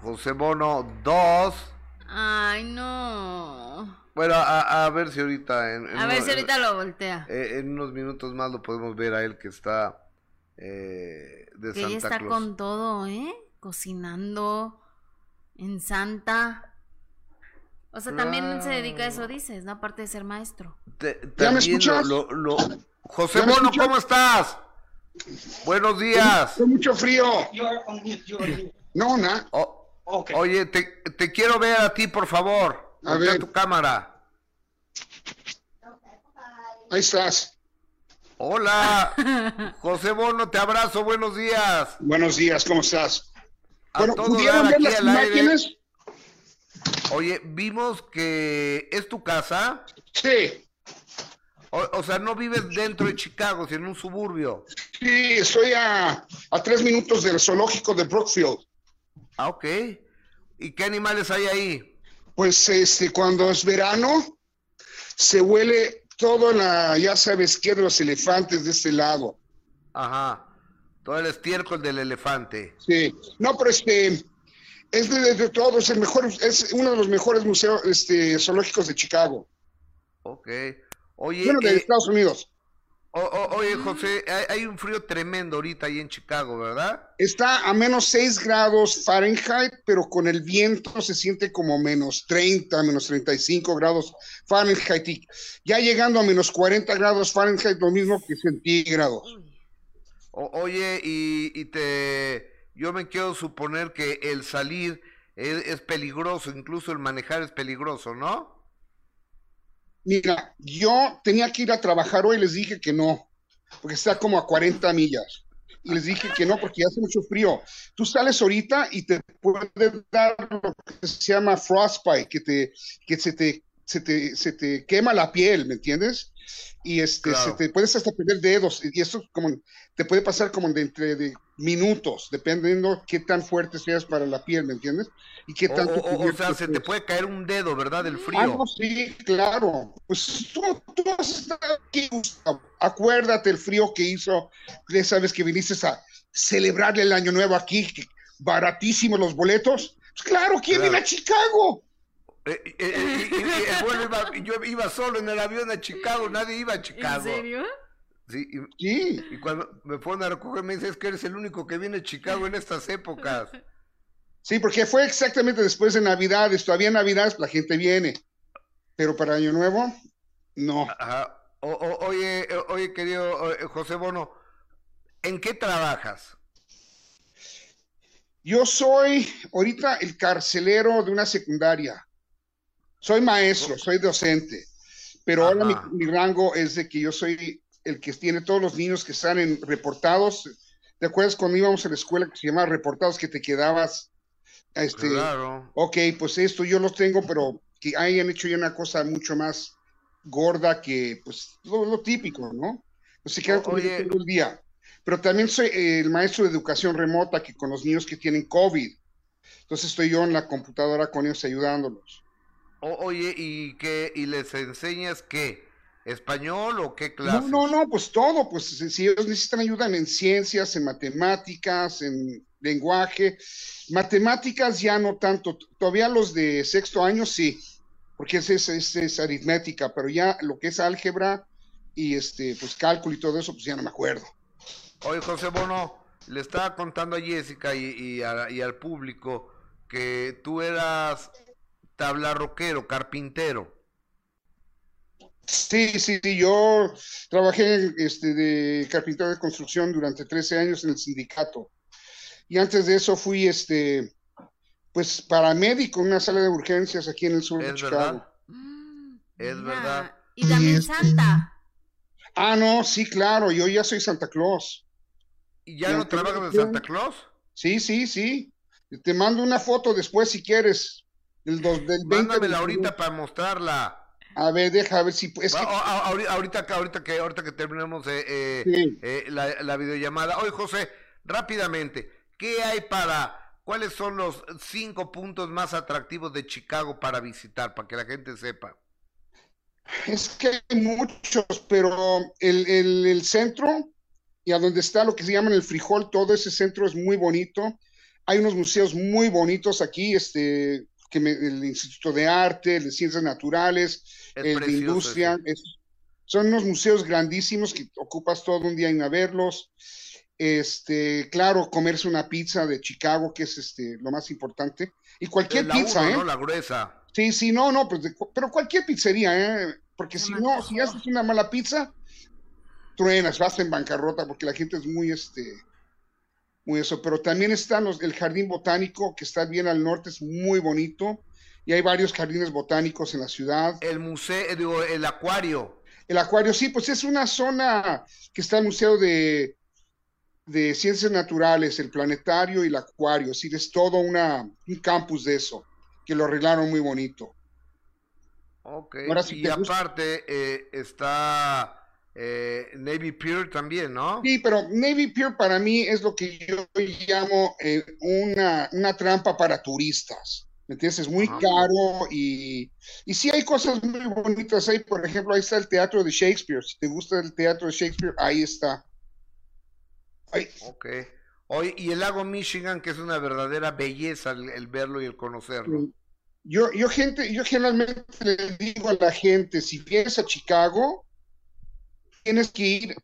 José Bono, dos. Ay, no. Bueno, a, ver si ahorita. a ver si ahorita lo voltea. Eh, en unos minutos más lo podemos ver a él que está eh, de que ella está con todo, ¿eh? Cocinando en Santa. O sea, también se dedica a eso, dices, ¿no? Aparte de ser maestro. ¿Ya me escuchas? José Bono, ¿cómo estás? Buenos días. Con mucho frío. No, nada. Oye, te, te, quiero ver a ti, por favor. A ver. tu cámara. Ahí estás. Hola. José Bono, te abrazo. Buenos días. Buenos días, ¿cómo estás? Bueno, ¿pudieron ver las imágenes? Oye, vimos que es tu casa. Sí. O, sea, no vives dentro de Chicago, sino en un suburbio. Sí, estoy a, a tres minutos del zoológico de Brookfield. Ah, ok. ¿Y qué animales hay ahí? Pues este, cuando es verano, se huele todo la, ya sabes qué, de los elefantes de este lado. Ajá. Todo el estiércol del elefante. Sí, no, pero este es de, todo, es el mejor, es uno de los mejores museos este, zoológicos de Chicago. Ok. Oye, bueno, de eh, Estados Unidos. oye, José, hay, un frío tremendo ahorita ahí en Chicago, ¿verdad? Está a menos 6 grados Fahrenheit, pero con el viento se siente como menos 30, menos 35 grados Fahrenheit. ya llegando a menos 40 grados Fahrenheit, lo mismo que centígrados oye, y, te, yo me quiero suponer que el salir es, peligroso, incluso el manejar es peligroso, ¿no? Mira, yo tenía que ir a trabajar hoy, les dije que no, porque está como a 40 millas. y les dije que no porque hace mucho frío. Tú sales ahorita y te puede dar lo que se llama frostbite, que te, que se te, se te, se te quema la piel, ¿me entiendes? Y este, se te puedes hasta perder dedos, y eso como te puede pasar como de entre de minutos, dependiendo qué tan fuerte seas para la piel, ¿me entiendes? Y qué tanto. O, sea, se te puede caer un dedo, ¿verdad? Del frío. Ah, sí, claro. Pues tú, tú aquí, Acuérdate el frío que hizo. Ya sabes que viniste a celebrarle el año nuevo aquí, baratísimos los boletos. Pues claro, ¿quién viene a Chicago? Eh, eh, eh, yo iba solo en el avión a Chicago, nadie iba a Chicago. ¿En serio? Sí, y, y cuando me fueron a recoger me dices que eres el único que viene a Chicago en estas épocas. Sí, porque fue exactamente después de Navidades, todavía Navidades la gente viene, pero para Año Nuevo, no. oye, oye, querido José Bono, ¿en qué trabajas? Yo soy ahorita el carcelero de una secundaria. Soy maestro, soy docente, pero ahora mi, mi, rango es de que yo soy el que tiene todos los niños que están en reportados. ¿Te acuerdas cuando íbamos a la escuela que se llamaba reportados que te quedabas? Este, claro. Ok, pues esto yo lo tengo, pero que hayan hecho ya una cosa mucho más gorda que, pues, lo, típico, ¿no? Pues se quedan todo el día. Pero también soy el maestro de educación remota que con los niños que tienen COVID. Entonces estoy yo en la computadora con ellos ayudándolos. Oye, ¿y qué? ¿Y les enseñas qué? ¿Español o qué clase? No, no, no, pues todo, pues si ellos necesitan ayuda en ciencias, en matemáticas, en lenguaje, matemáticas ya no tanto, todavía los de sexto año sí, porque es, es, es, aritmética, pero ya lo que es álgebra y este, pues cálculo y todo eso, pues ya no me acuerdo. Oye, José Bono, le estaba contando a Jessica y, y, y al público que tú eras tablarroquero, carpintero. Sí, sí, sí, yo trabajé este, de carpintero de construcción durante 13 años en el sindicato. Y antes de eso fui, este, pues, paramédico en una sala de urgencias aquí en el sur de Chicago. Mm, es verdad. Y también Santa. Ah, no, sí, claro, yo ya soy Santa Claus. ¿Y ya no trabajas de Santa Claus? Sí, sí, sí. Te mando una foto después si quieres. Del, dos, del Mándamela ahorita para mostrarla. A ver, deja a ver si es ahorita, ahorita, que ahorita que terminemos eh, eh, eh, la, la, videollamada. Oye, José, rápidamente, ¿qué hay para cuáles son los cinco puntos más atractivos de Chicago para visitar, para que la gente sepa? Es que hay muchos, pero el, el, el centro y a donde está lo que se llama el frijol, todo ese centro es muy bonito. Hay unos museos muy bonitos aquí, este, que el Instituto de Arte, el de Ciencias Naturales, el de Industria. son unos museos grandísimos que ocupas todo un día en a verlos. Este, claro, comerse una pizza de Chicago, que es este, lo más importante. Y cualquier pizza, ¿eh? La gruesa. Sí, sí, no, no, pues pero cualquier pizzería, ¿eh? Porque si no, si haces una mala pizza, truenas, vas en bancarrota, porque la gente es muy, este, muy eso, pero también está el jardín botánico que está bien al norte, es muy bonito, y hay varios jardines botánicos en la ciudad. El museo, digo, el acuario. El acuario, sí, pues es una zona que está el Museo de, de Ciencias Naturales, el planetario y el acuario, es decir, es todo una, un campus de eso, que lo arreglaron muy bonito. Ok, y aparte eh, está eh, Navy Pier también, ¿no? Sí, pero Navy Pier para mí es lo que yo llamo eh, una, una, trampa para turistas. ¿Me entiendes? Es muy caro y, y sí hay cosas muy bonitas ahí. Por ejemplo, ahí está el teatro de Shakespeare. Si te gusta el teatro de Shakespeare, ahí está. Ahí. Ok. Hoy, y el lago Michigan, que es una verdadera belleza el, verlo y el conocerlo. Yo, yo, gente, yo generalmente le digo a la gente, si vienes a Chicago, tienes que ir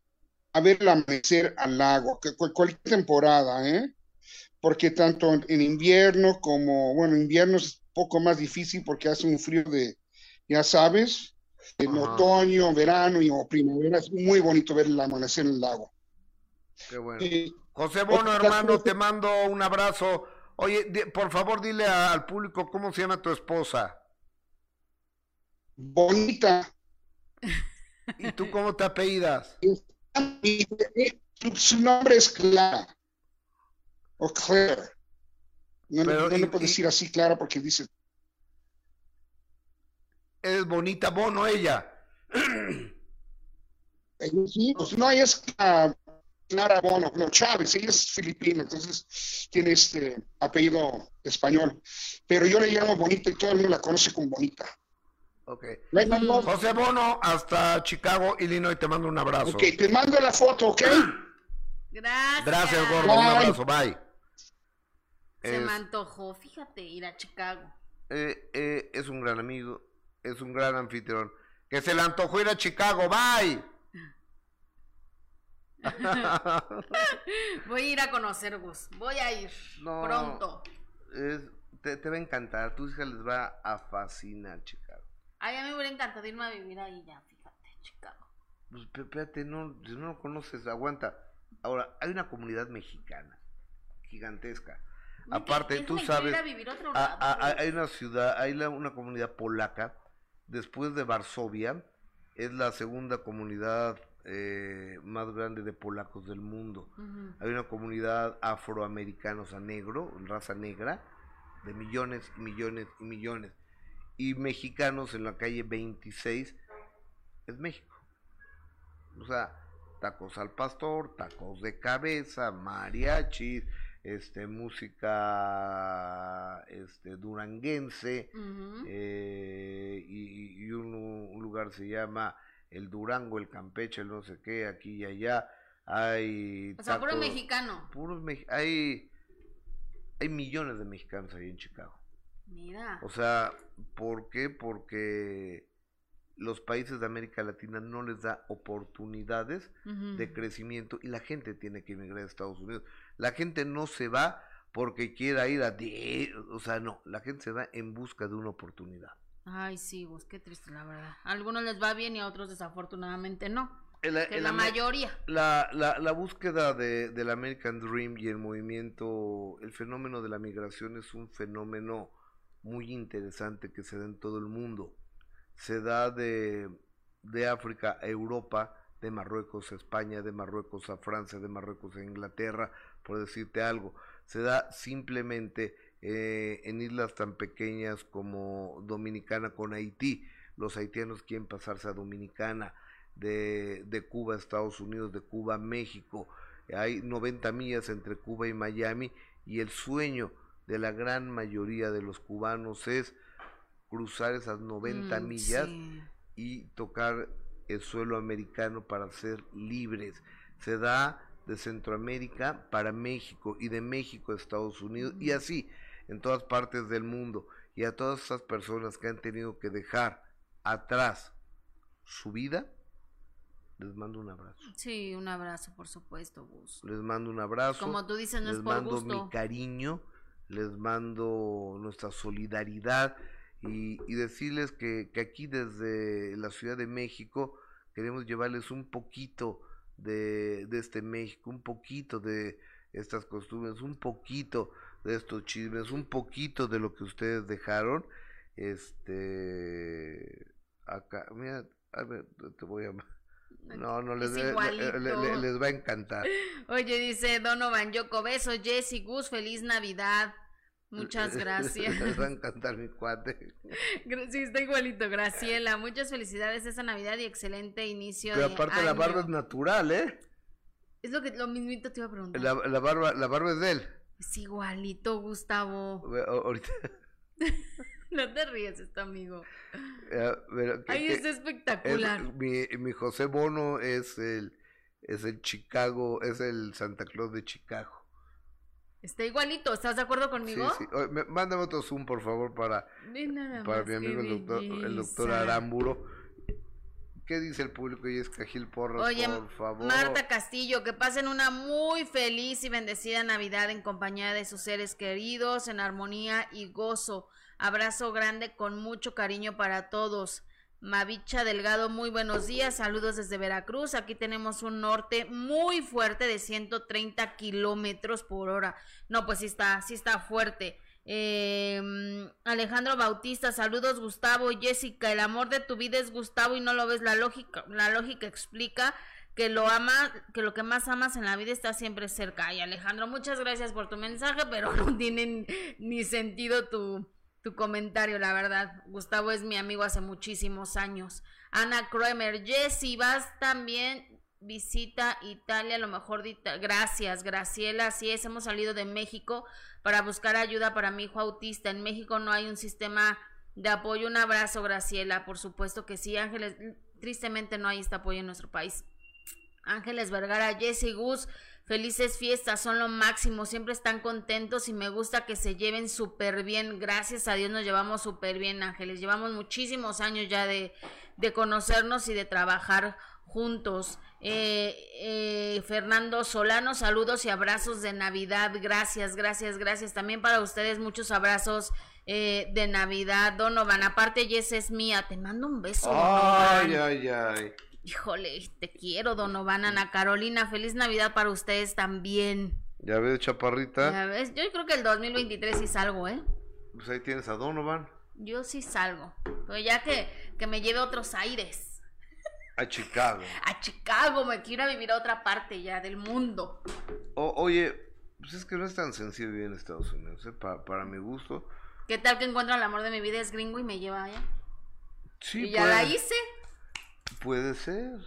a ver el amanecer al lago, cualquier temporada, ¿eh? Porque tanto en invierno como, bueno, invierno es un poco más difícil porque hace un frío de, ya sabes, en otoño, verano y o primavera es muy bonito ver el amanecer en el lago. Qué bueno. José Bono, hermano, te mando un abrazo. Oye, por favor, dile al público cómo se llama tu esposa. Bonita. ¿Y tú cómo te apellidas? Su, nombre es Clara. O Claire. No, no, le puedo decir así Clara porque dice. Es bonita Bono ella. Pues no, ella es Clara Bono, no, Chávez, ella es filipina, entonces tiene este apellido español. Pero yo le llamo Bonita y todo el mundo la conoce como Bonita. Ok. José Bono, hasta Chicago, Illinois, te mando un abrazo. Ok, te mando la foto, ¿ok? Gracias. Gracias, gordo. Un abrazo, bye. Se me antojó, fíjate, ir a Chicago. Eh, eh, es un gran amigo, es un gran anfitrión. Que se le antojó ir a Chicago, bye. voy a ir a conocer, Gus. Voy a ir pronto. te, te, va a encantar. Tu hija les va a fascinar, Chicago. Ay, a mí me hubiera encantado irme a vivir ahí ya, fíjate, Chicago. Pues espérate, no, si no lo conoces, aguanta. Ahora, hay una comunidad mexicana gigantesca. Aparte, tú sabes, hay una ciudad, hay una comunidad polaca, después de Varsovia, es la segunda comunidad eh, más grande de polacos del mundo. Hay una comunidad afroamericana, o sea, negro, raza negra, de millones y millones y millones y mexicanos en la calle 26 es México. O sea, tacos al pastor, tacos de cabeza, mariachis, este música este duranguense eh, y, un, lugar se llama el Durango, el Campeche, el no sé qué, aquí y allá hay o sea, puro mexicano. Puros hay hay millones de mexicanos ahí en Chicago. Mira. O sea, ¿por qué? Porque los países de América Latina no les da oportunidades de crecimiento y la gente tiene que emigrar a Estados Unidos. La gente no se va porque quiera ir a... O sea, no, la gente se va en busca de una oportunidad. Ay, sí, vos, qué triste, la verdad. A algunos les va bien y a otros desafortunadamente no. La, la mayoría. La, la, la búsqueda de, del American Dream y el movimiento, el fenómeno de la migración es un fenómeno muy interesante que se da en todo el mundo. Se da de, de África a Europa, de Marruecos a España, de Marruecos a Francia, de Marruecos a Inglaterra, por decirte algo. Se da simplemente eh, en islas tan pequeñas como Dominicana con Haití. Los haitianos quieren pasarse a Dominicana, de, de Cuba a Estados Unidos, de Cuba a México. Hay 90 millas entre Cuba y Miami y el sueño de la gran mayoría de los cubanos es cruzar esas 90 mm, millas y tocar el suelo americano para ser libres. Se da de Centroamérica para México y de México a Estados Unidos y así en todas partes del mundo. Y a todas esas personas que han tenido que dejar atrás su vida, les mando un abrazo. Sí, un abrazo, por supuesto, Gus. Les mando un abrazo. Como tú dices, no les es por mando mi cariño les mando nuestra solidaridad y, decirles que, aquí desde la Ciudad de México queremos llevarles un poquito de, este México, un poquito de estas costumbres, un poquito de estos chismes, un poquito de lo que ustedes dejaron. Este, acá, mira, a ver, te voy a... No, no, les, les, va a encantar. Oye, dice Donovan Yoko, beso, Jessy, Gus, feliz Navidad. Muchas gracias. Les va a encantar mi cuate. Sí, está igualito, Graciela. Muchas felicidades esta Navidad y excelente inicio Pero aparte la barba es natural, ¿eh? Es lo que lo mismito te iba a preguntar. La, la barba, la barba es de él. Es igualito, Gustavo. Ahorita. no te ríes, esto, amigo. pero, Ay, es espectacular. mi, mi José Bono es el, es el Chicago, es el Santa Claus de Chicago. Está igualito, ¿estás de acuerdo conmigo? Sí, sí. mándame otro Zoom, por favor, para, para mi amigo el doctor, el doctor Arámburo. ¿Qué dice el público y es Cajil Porras, Oye, por favor? Marta Castillo, que pasen una muy feliz y bendecida Navidad en compañía de sus seres queridos, en armonía y gozo. Abrazo grande con mucho cariño para todos. Mavicha Delgado, muy buenos días, saludos desde Veracruz. Aquí tenemos un norte muy fuerte de 130 kilómetros por hora. No, pues sí está, sí está fuerte. Em, Alejandro Bautista, saludos Gustavo, Jessica, el amor de tu vida es Gustavo y no lo ves, la lógica, la lógica explica que lo ama, que lo que más amas en la vida está siempre cerca. Y Alejandro, muchas gracias por tu mensaje, pero no tienen ni sentido tu, tu comentario, la verdad. Gustavo es mi amigo hace muchísimos años. Ana Kroemer, Jessy, vas también, visita Italia, a lo mejor, gracias, Graciela, así es, hemos salido de México para buscar ayuda para mi hijo autista. En México no hay un sistema de apoyo. Un abrazo, Graciela, por supuesto que sí, Ángeles, tristemente no hay este apoyo en nuestro país. Ángeles Vergara, Jesse Gus, felices fiestas, son lo máximo, siempre están contentos y me gusta que se lleven súper bien. Gracias a Dios nos llevamos súper bien, Ángeles. Llevamos muchísimos años ya de, de conocernos y de trabajar juntos. Eh, eh, Fernando Solano, saludos y abrazos de Navidad. Gracias, gracias, gracias. También para ustedes muchos abrazos eh, de Navidad. Donovan, aparte Jess es mía. Te mando un beso. Ay, ay, ay. Híjole, te quiero, Donovan, Ana Carolina. Feliz Navidad para ustedes también. Ya ves, chaparrita. Ya ves, yo creo que el 2023 sí salgo, ¿eh? Pues ahí tienes a Donovan. Yo sí salgo. Pero ya que, que me lleve otros aires. A Chicago. A Chicago, me quiero vivir a otra parte ya del mundo. oye, pues es que no es tan sencillo vivir en Estados Unidos, ¿eh? para mi gusto. ¿Qué tal que encuentro el amor de mi vida es gringo y me lleva allá? Sí, y ya la hice. Puede ser.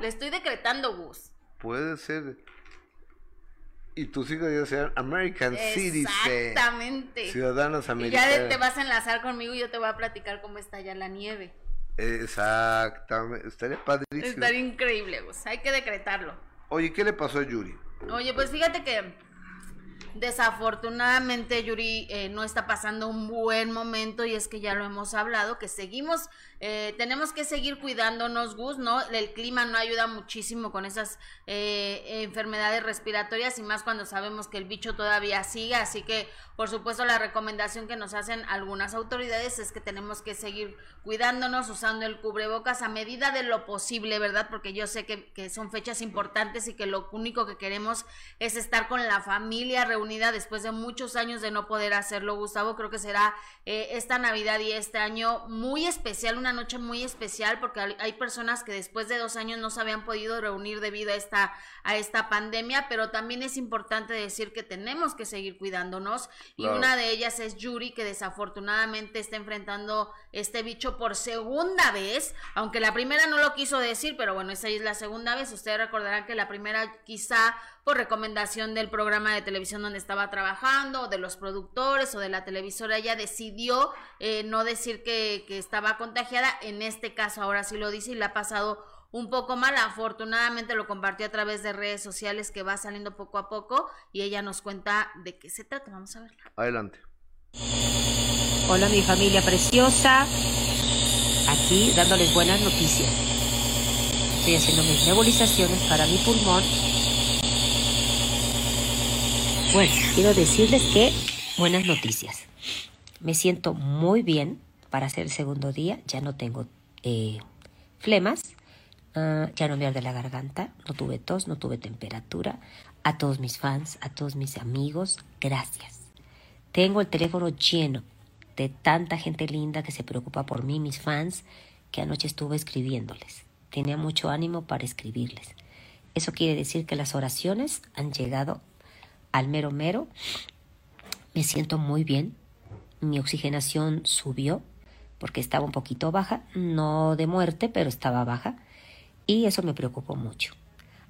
Le estoy decretando, Gus. Puede ser. Y tus hijos ya sean American Citizens. Exactamente. Ciudadanos americanos. Y ya te vas a enlazar conmigo y yo te voy a platicar cómo está ya la nieve. Exactamente. Estaría padrísimo. Estaría increíble, Gus. Hay que decretarlo. Oye, ¿qué le pasó a Yuri? Oye, pues fíjate que Desafortunadamente Yuri eh, no está pasando un buen momento y es que ya lo hemos hablado, que seguimos, eh, tenemos que seguir cuidándonos, Gus, ¿no? El clima no ayuda muchísimo con esas eh, enfermedades respiratorias y más cuando sabemos que el bicho todavía sigue, así que por supuesto la recomendación que nos hacen algunas autoridades es que tenemos que seguir cuidándonos, usando el cubrebocas a medida de lo posible, ¿verdad? Porque yo sé que, que son fechas importantes y que lo único que queremos es estar con la familia reunida después de muchos años de no poder hacerlo, Gustavo. Creo que será eh, esta Navidad y este año muy especial, una noche muy especial, porque hay personas que después de dos años no se habían podido reunir debido a esta, a esta pandemia, pero también es importante decir que tenemos que seguir cuidándonos y una de ellas es Yuri, que desafortunadamente está enfrentando este bicho por segunda vez, aunque la primera no lo quiso decir, pero bueno, esa es la segunda vez. Ustedes recordarán que la primera quizá por recomendación del programa de televisión donde estaba trabajando, o de los productores, o de la televisora, ella decidió eh, no decir que, que estaba contagiada. En este caso ahora sí lo dice y le ha pasado un poco mal. Afortunadamente lo compartió a través de redes sociales que va saliendo poco a poco y ella nos cuenta de qué se trata. Vamos a verla. Adelante. Hola mi familia preciosa. Aquí dándoles buenas noticias. Estoy haciendo mis nebulizaciones para mi pulmón. Bueno, quiero decirles que buenas noticias. Me siento muy bien para hacer el segundo día. Ya no tengo eh, flemas Ah, ya no me arde la garganta, no tuve tos, no tuve temperatura. A todos mis fans, a todos mis amigos, gracias. Tengo el teléfono lleno de tanta gente linda que se preocupa por mí, mis fans, que anoche estuve escribiéndoles. Tenía mucho ánimo para escribirles. Eso quiere decir que las oraciones han llegado al mero mero. Me siento muy bien. Mi oxigenación subió porque estaba un poquito baja, no de muerte, pero estaba baja. Y eso me preocupó mucho.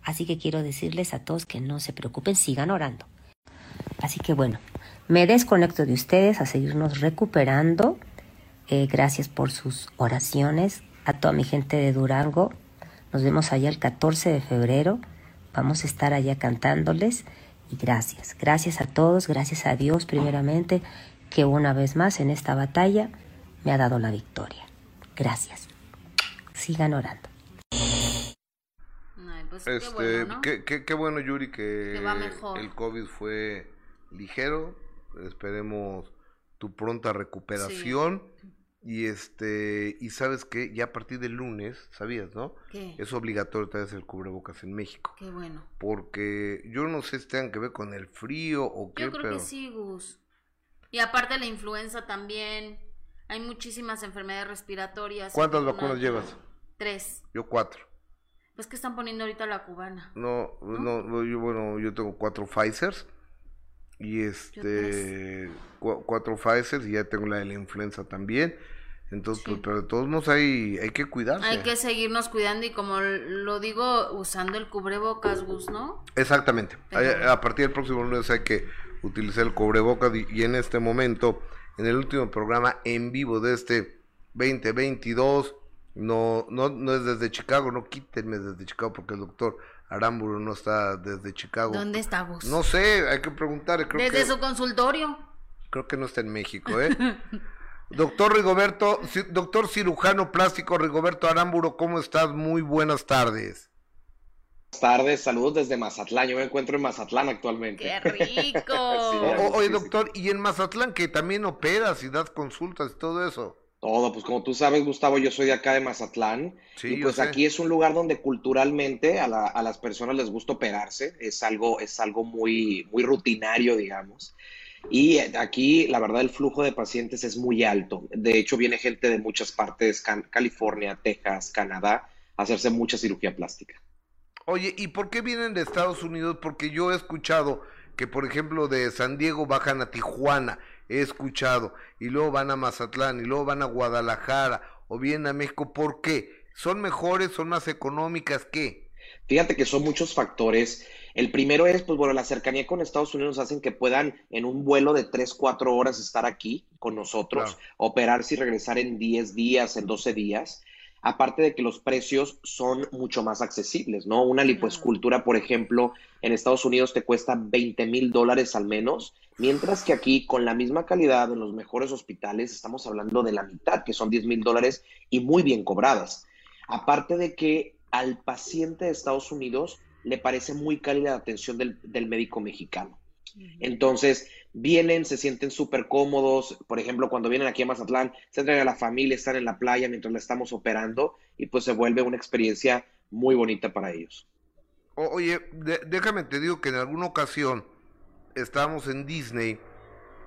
Así que quiero decirles a todos que no se preocupen, sigan orando. Así que bueno, me desconecto de ustedes a seguirnos recuperando. Eh, gracias por sus oraciones. A toda mi gente de Durango. Nos vemos allá el 14 de febrero. Vamos a estar allá cantándoles. Y gracias. Gracias a todos. Gracias a Dios primeramente que una vez más en esta batalla me ha dado la victoria. Gracias. Sigan orando. Pues, este, qué bueno, Yuri, que, el COVID fue ligero. Esperemos tu pronta recuperación. Y este, y sabes que ya a partir del lunes, ¿sabías, no? Es obligatorio traer el cubrebocas en México. Qué bueno. Porque yo no sé si tengan que ver con el frío o qué, Yo creo que sí, Gus. Y aparte la influenza también. Hay muchísimas enfermedades respiratorias. ¿Cuántas vacunas llevas? Tres. Yo cuatro. Pues que están poniendo ahorita la cubana. No, no, yo, bueno, yo tengo cuatro Pfizers y este cuatro Pfizers y ya tengo la de la influenza también. Entonces, pues, pero de todos modos hay, hay que cuidarse. Hay que seguirnos cuidando y como lo digo, usando el cubrebocas, Gus, ¿no? Exactamente. A, partir del próximo lunes hay que utilizar el cubrebocas y, en este momento, en el último programa en vivo de este 2022, no, no, no es desde Chicago, no quítenme desde Chicago porque el doctor Aramburu no está desde Chicago. ¿Dónde está Gus? No sé, hay que preguntar. desde su consultorio. Creo que no está en México, ¿eh? Doctor Rigoberto, doctor cirujano plástico Rigoberto Aramburo, ¿cómo estás? Muy buenas tardes. Buenas tardes, saludos desde Mazatlán. Yo me encuentro en Mazatlán actualmente. ¡Qué rico! oye, doctor, y en Mazatlán que también operas y das consultas y todo eso. Todo, pues como tú sabes, Gustavo, yo soy de acá de Mazatlán. Sí, y pues aquí es un lugar donde culturalmente a, a, las personas les gusta operarse. Es algo, es algo muy, muy rutinario, digamos. Y aquí, la verdad, el flujo de pacientes es muy alto. De hecho, viene gente de muchas partes, California, Texas, Canadá, a hacerse mucha cirugía plástica. Oye, ¿y por qué vienen de Estados Unidos? Porque yo he escuchado que, por ejemplo, de San Diego bajan a Tijuana, he escuchado, y luego van a Mazatlán, y luego van a Guadalajara, o vienen a México. ¿Por qué? ¿Son mejores, son más económicas? ¿Qué? Fíjate que son muchos factores. El primero es, pues bueno, la cercanía con Estados Unidos hacen que puedan en un vuelo de 3, 4 horas estar aquí con nosotros, operarse y regresar en 10 días, en 12 días. Aparte de que los precios son mucho más accesibles, ¿no? Una lipoescultura, por ejemplo, en Estados Unidos te cuesta 20 mil dólares al menos, mientras que aquí, con la misma calidad en los mejores hospitales, estamos hablando de la mitad, que son 10 mil dólares y muy bien cobradas. Aparte de que al paciente de Estados Unidos le parece muy cálida la atención del, médico mexicano. Entonces, vienen, se sienten súper cómodos. Por ejemplo, cuando vienen aquí a Mazatlán, se traen a la familia, están en la playa mientras la estamos operando y pues se vuelve una experiencia muy bonita para ellos. oye, déjame te digo que en alguna ocasión estábamos en Disney,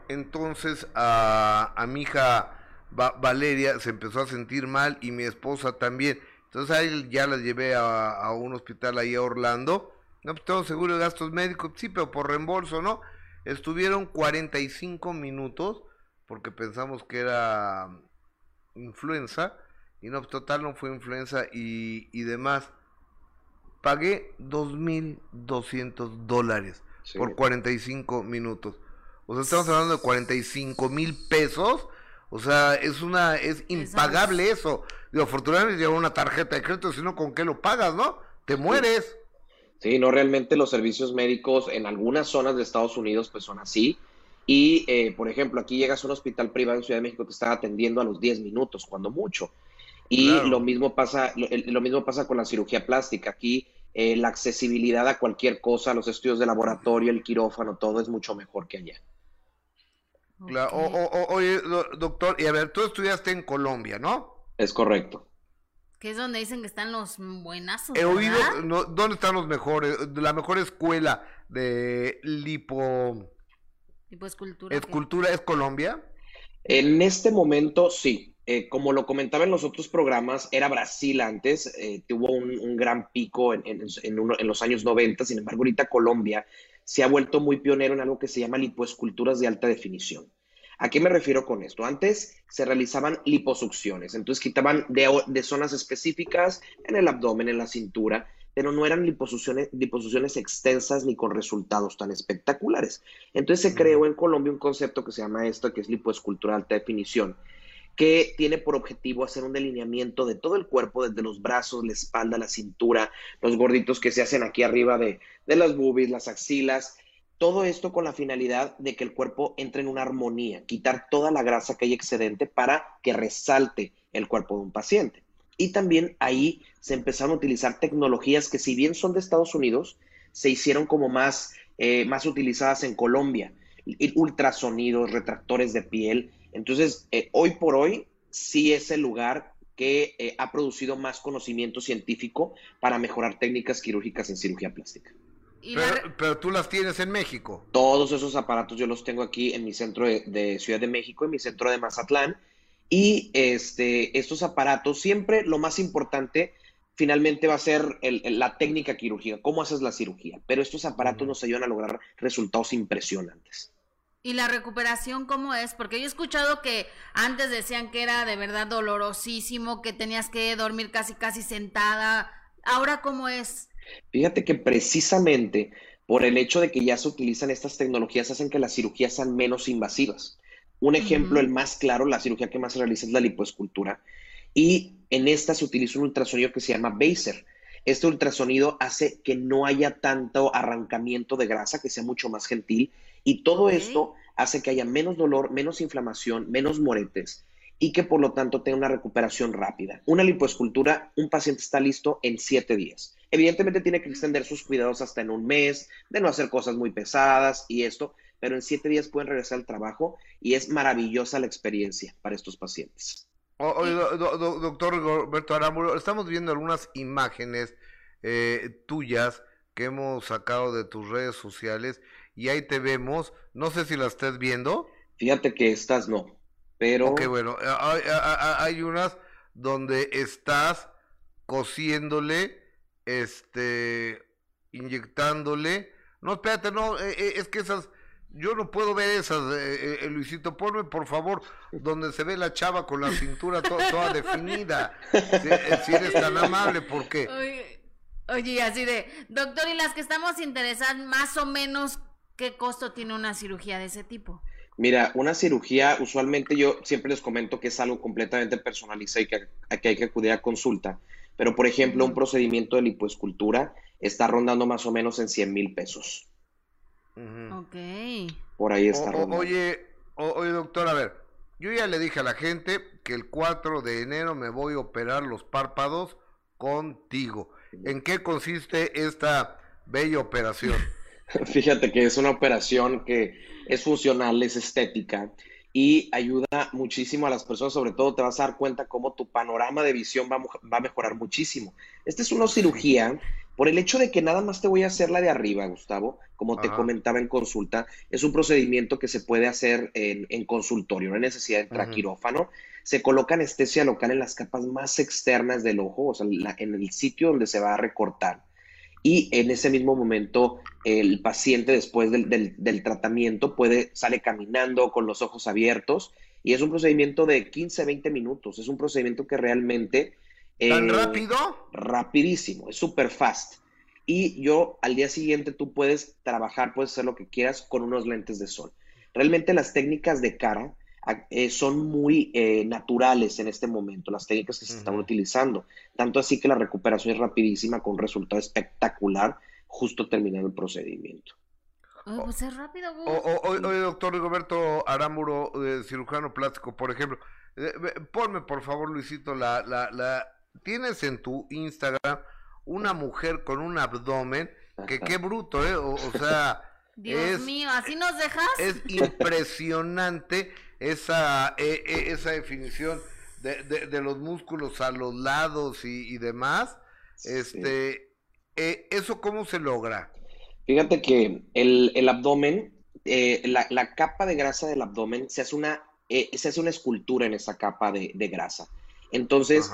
entonces a, a mi hija Valeria se empezó a sentir mal y mi esposa también. Entonces ahí ya la llevé a, un hospital ahí a Orlando. No, pues seguro de gastos médicos, sí, pero por reembolso, ¿no? Estuvieron 45 minutos porque pensamos que era influenza y no, pues, total no fue influenza y, y demás. Pagué 2.200 dólares por 45 minutos. O sea, estamos hablando de 45 mil pesos o sea, es una, es impagable eso. Digo, afortunadamente lleva una tarjeta de crédito, sino con qué lo pagas, ¿no? Te mueres. Sí, no, realmente los servicios médicos en algunas zonas de Estados Unidos pues son así. Y, eh, por ejemplo, aquí llegas a un hospital privado en Ciudad de México, te están atendiendo a los 10 minutos, cuando mucho. Y lo, mismo pasa, lo, mismo pasa con la cirugía plástica. Aquí eh, la accesibilidad a cualquier cosa, los estudios de laboratorio, el quirófano, todo es mucho mejor que allá. oye, doctor, y a ver, tú estudiaste en Colombia, ¿no? Es correcto. Que es donde dicen que están los buenazos. He oído, ¿dónde están los mejores? La mejor escuela de lipo... Lipoescultura. ¿Escultura es Colombia? En este momento sí. Eh, como lo comentaba en los otros programas, era Brasil antes, eh, tuvo un, gran pico en, en, en, los años 90, sin embargo ahorita Colombia se ha vuelto muy pionero en algo que se llama lipoesculturas de alta definición. ¿A qué me refiero con esto? Antes se realizaban liposucciones, entonces quitaban de, zonas específicas en el abdomen, en la cintura, pero no eran liposucciones, liposucciones extensas ni con resultados tan espectaculares. Entonces se creó en Colombia un concepto que se llama esto, que es lipoescultura de alta definición, que tiene por objetivo hacer un delineamiento de todo el cuerpo, desde los brazos, la espalda, la cintura, los gorditos que se hacen aquí arriba de, de las boobies, las axilas, todo esto con la finalidad de que el cuerpo entre en una armonía, quitar toda la grasa que hay excedente para que resalte el cuerpo de un paciente. Y también ahí se empezaron a utilizar tecnologías que si bien son de Estados Unidos, se hicieron como más, eh, más utilizadas en Colombia. Ultrasonidos, retractores de piel, entonces, eh, hoy por hoy sí es el lugar que eh, ha producido más conocimiento científico para mejorar técnicas quirúrgicas en cirugía plástica. Pero, tú las tienes en México. Todos esos aparatos yo los tengo aquí en mi centro de, Ciudad de México, en mi centro de Mazatlán. Y este, estos aparatos, siempre lo más importante, finalmente va a ser la técnica quirúrgica, cómo haces la cirugía. Pero estos aparatos nos ayudan a lograr resultados impresionantes. ¿Y la recuperación cómo es? Porque yo he escuchado que antes decían que era de verdad dolorosísimo, que tenías que dormir casi casi sentada. ¿Ahora cómo es? Fíjate que precisamente por el hecho de que ya se utilizan estas tecnologías hacen que las cirugías sean menos invasivas. Un ejemplo, el más claro, la cirugía que más se realiza es la lipoescultura. Y en esta se utiliza un ultrasonido que se llama Baser. Este ultrasonido hace que no haya tanto arrancamiento de grasa, que sea mucho más gentil y todo esto hace que haya menos dolor, menos inflamación, menos moretes y que por lo tanto tenga una recuperación rápida. Una lipoescultura, un paciente está listo en siete días. Evidentemente tiene que extender sus cuidados hasta en un mes, de no hacer cosas muy pesadas y esto, pero en siete días pueden regresar al trabajo y es maravillosa la experiencia para estos pacientes. doctor Roberto Arámbulo, estamos viendo algunas imágenes eh, tuyas que hemos sacado de tus redes sociales y ahí te vemos. No sé si la estés viendo. Fíjate que estas no, pero... Ok, bueno, hay, unas donde estás cosiéndole, este, inyectándole. No, espérate, no, eh, eh, es que esas, yo no puedo ver esas, eh, Luisito, ponme por favor, donde se ve la chava con la cintura toda definida, si, eres tan amable, porque... Oye, oye, así de, doctor, y las que estamos interesadas, más o menos, ¿Qué costo tiene una cirugía de ese tipo? Mira, una cirugía, usualmente yo siempre les comento que es algo completamente personalizado y que, hay que acudir a consulta. Pero, por ejemplo, un procedimiento de lipoescultura está rondando más o menos en 100 mil pesos. Ok. Por ahí está rondando. Oye, oye, doctor, a ver, yo ya le dije a la gente que el 4 de enero me voy a operar los párpados contigo. ¿En qué consiste esta bella operación? Fíjate que es una operación que es funcional, es estética y ayuda muchísimo a las personas, sobre todo te vas a dar cuenta cómo tu panorama de visión va, a mejorar muchísimo. Esta es una cirugía por el hecho de que nada más te voy a hacer la de arriba, Gustavo, como te comentaba en consulta, es un procedimiento que se puede hacer en, consultorio, no hay necesidad de entrar quirófano. Se coloca anestesia local en las capas más externas del ojo, o sea, en el sitio donde se va a recortar y en ese mismo momento el paciente después del, tratamiento puede, sale caminando con los ojos abiertos y es un procedimiento de 15, 20 minutos, es un procedimiento que realmente... ¿Tan eh, rápido? Rapidísimo, es súper fast. Y yo al día siguiente tú puedes trabajar, puedes hacer lo que quieras con unos lentes de sol. Realmente las técnicas de cara eh, son muy eh, naturales en este momento, las técnicas que se están utilizando. Tanto así que la recuperación es rapidísima con un resultado espectacular justo terminando el procedimiento. pues es rápido. Oye, doctor Rigoberto Arámburo, cirujano plástico, por ejemplo, eh, ponme por favor, Luisito, la, la, la, tienes en tu Instagram una mujer con un abdomen que qué bruto, ¿eh? O, sea... Dios mío, ¿así nos dejas? Es impresionante esa, e, e, esa definición de, de, los músculos a los lados y, demás. Este, eh, ¿Eso cómo se logra? Fíjate que el, el abdomen, eh, la, la, capa de grasa del abdomen, se hace una, eh, se hace una escultura en esa capa de, de grasa. Entonces,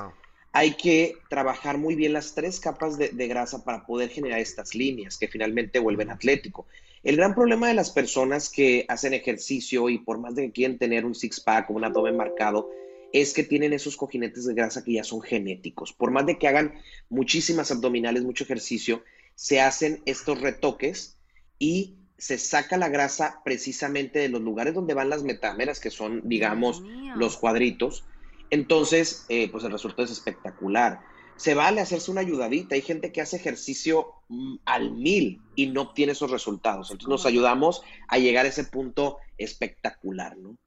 hay que trabajar muy bien las tres capas de, de, grasa para poder generar estas líneas que finalmente vuelven atlético. El gran problema de las personas que hacen ejercicio y por más de que quieren tener un six-pack o un abdomen marcado, es que tienen esos cojinetes de grasa que ya son genéticos. Por más de que hagan muchísimas abdominales, mucho ejercicio, se hacen estos retoques y se saca la grasa precisamente de los lugares donde van las metámeras, que son, digamos, los cuadritos. Entonces, eh, pues el resultado es espectacular se vale hacerse una ayudadita. Hay gente que hace ejercicio mm, al mil y no obtiene esos resultados. Entonces nos ayudamos a llegar a ese punto espectacular, ¿no?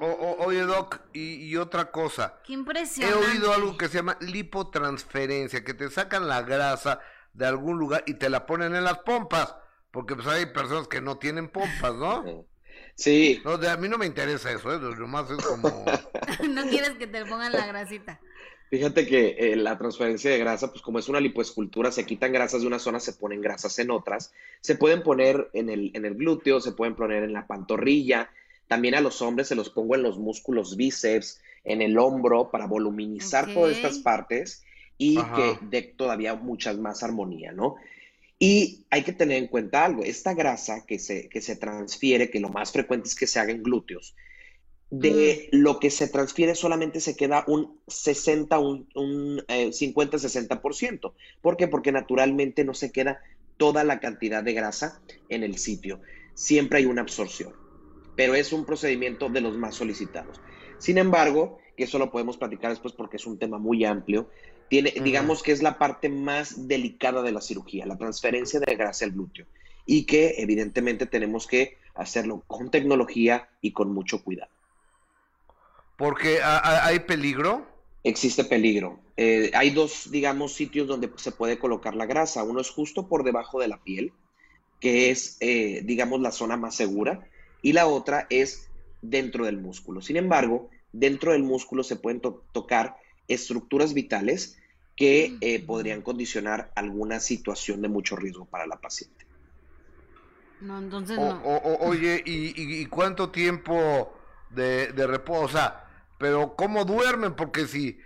oye, Doc, y, otra cosa. Qué impresionante. He oído algo que se llama lipotransferencia, que te sacan la grasa de algún lugar y te la ponen en las pompas. Porque pues hay personas que no tienen pompas, ¿no? Sí. No, de, a mí no me interesa eso, ¿eh? Nomás es como... no quieres que te pongan la grasita. Fíjate que eh, la transferencia de grasa, pues como es una lipoescultura, se quitan grasas de una zona, se ponen grasas en otras. Se pueden poner en el, en el glúteo, se pueden poner en la pantorrilla. También a los hombres se los pongo en los músculos bíceps, en el hombro, para voluminizar todas estas partes. y que dé todavía muchas más armonía, ¿no? Y hay que tener en cuenta algo, esta grasa que se, que se transfiere, que lo más frecuente es que se haga en glúteos, de lo que se transfiere solamente se queda un 60, un, un 50-60%. Eh, ¿Por qué? Porque naturalmente no se queda toda la cantidad de grasa en el sitio. Siempre hay una absorción, pero es un procedimiento de los más solicitados. Sin embargo, que eso lo podemos platicar después porque es un tema muy amplio, tiene, digamos que es la parte más delicada de la cirugía, la transferencia de grasa al glúteo, y que evidentemente tenemos que hacerlo con tecnología y con mucho cuidado. Porque hay peligro. Existe peligro. Eh, hay dos, digamos, sitios donde se puede colocar la grasa. Uno es justo por debajo de la piel, que es, eh, digamos, la zona más segura, y la otra es dentro del músculo. Sin embargo, dentro del músculo se pueden tocar estructuras vitales que eh, podrían condicionar alguna situación de mucho riesgo para la paciente. No, entonces no. oye, ¿y, cuánto tiempo de, de reposo? O sea, pero ¿cómo duermen? Porque si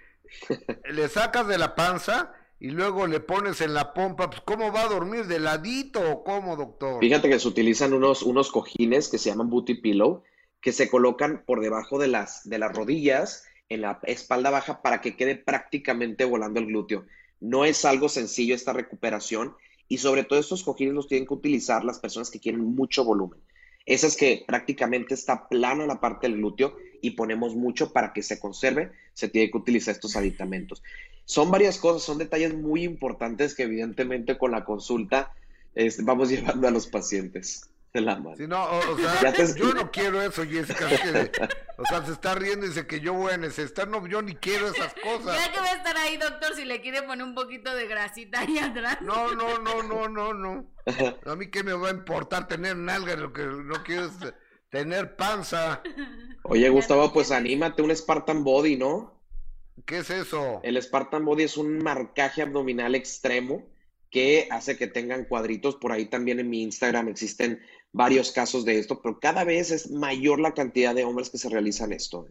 le sacas de la panza y luego le pones en la pompa, pues ¿cómo va a dormir? ¿De ladito o cómo, doctor? Fíjate que se utilizan unos, unos cojines que se llaman booty pillow, que se colocan por debajo de las, de las rodillas, en la espalda baja, para que quede prácticamente volando el glúteo. No es algo sencillo esta recuperación y sobre todo estos cojines los tienen que utilizar las personas que quieren mucho volumen. Esa es que prácticamente está plana la parte del glúteo y ponemos mucho para que se conserve, se tiene que utilizar estos aditamentos. Son varias cosas, son detalles muy importantes que evidentemente con la consulta este, vamos llevando a los pacientes de la mano. no, o, sea, yo no quiero eso, Jessica. o sea, se está riendo y dice que yo voy a necesitar. No, yo ni quiero esas cosas. Ya que va a estar ahí, doctor, si le quiere poner un poquito de grasita ahí atrás. No, no, no, no, no, no. A mí qué me va a importar tener nalga, lo que no quiero es tener panza. Oye, Gustavo, pues anímate un Spartan Body, ¿no? ¿Qué es eso? El Spartan Body es un marcaje abdominal extremo que hace que tengan cuadritos. Por ahí también en mi Instagram existen varios casos de esto, pero cada vez es mayor la cantidad de hombres que se realizan esto.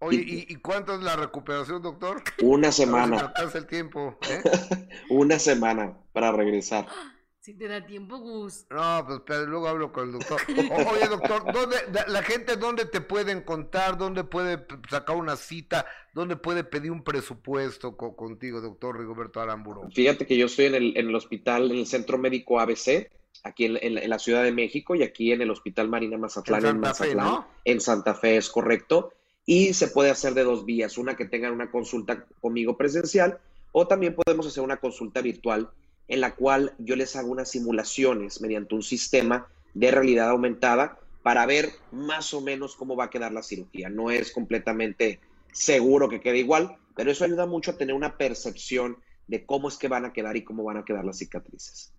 Oye, ¿y, cuánto es la recuperación, doctor? Una semana. el tiempo. ¿eh? Una semana para regresar. Si te da tiempo, Gus. No, pues pero luego hablo con el doctor. oye, doctor, ¿dónde, la gente dónde te puede encontrar? ¿Dónde puede sacar una cita? ¿Dónde puede pedir un presupuesto contigo, doctor Rigoberto Aramburo? Fíjate que yo estoy en el, en el hospital, en el Centro Médico ABC, aquí en, la Ciudad de México y aquí en el Hospital Marina Mazatlán en, Santa Fe, ¿no? En Santa Fe, es correcto. Y se puede hacer de dos vías, una que tengan una consulta conmigo presencial o también podemos hacer una consulta virtual en la cual yo les hago unas simulaciones mediante un sistema de realidad aumentada para ver más o menos cómo va a quedar la cirugía. No es completamente seguro que quede igual, pero eso ayuda mucho a tener una percepción de cómo es que van a quedar y cómo van a quedar las cicatrices.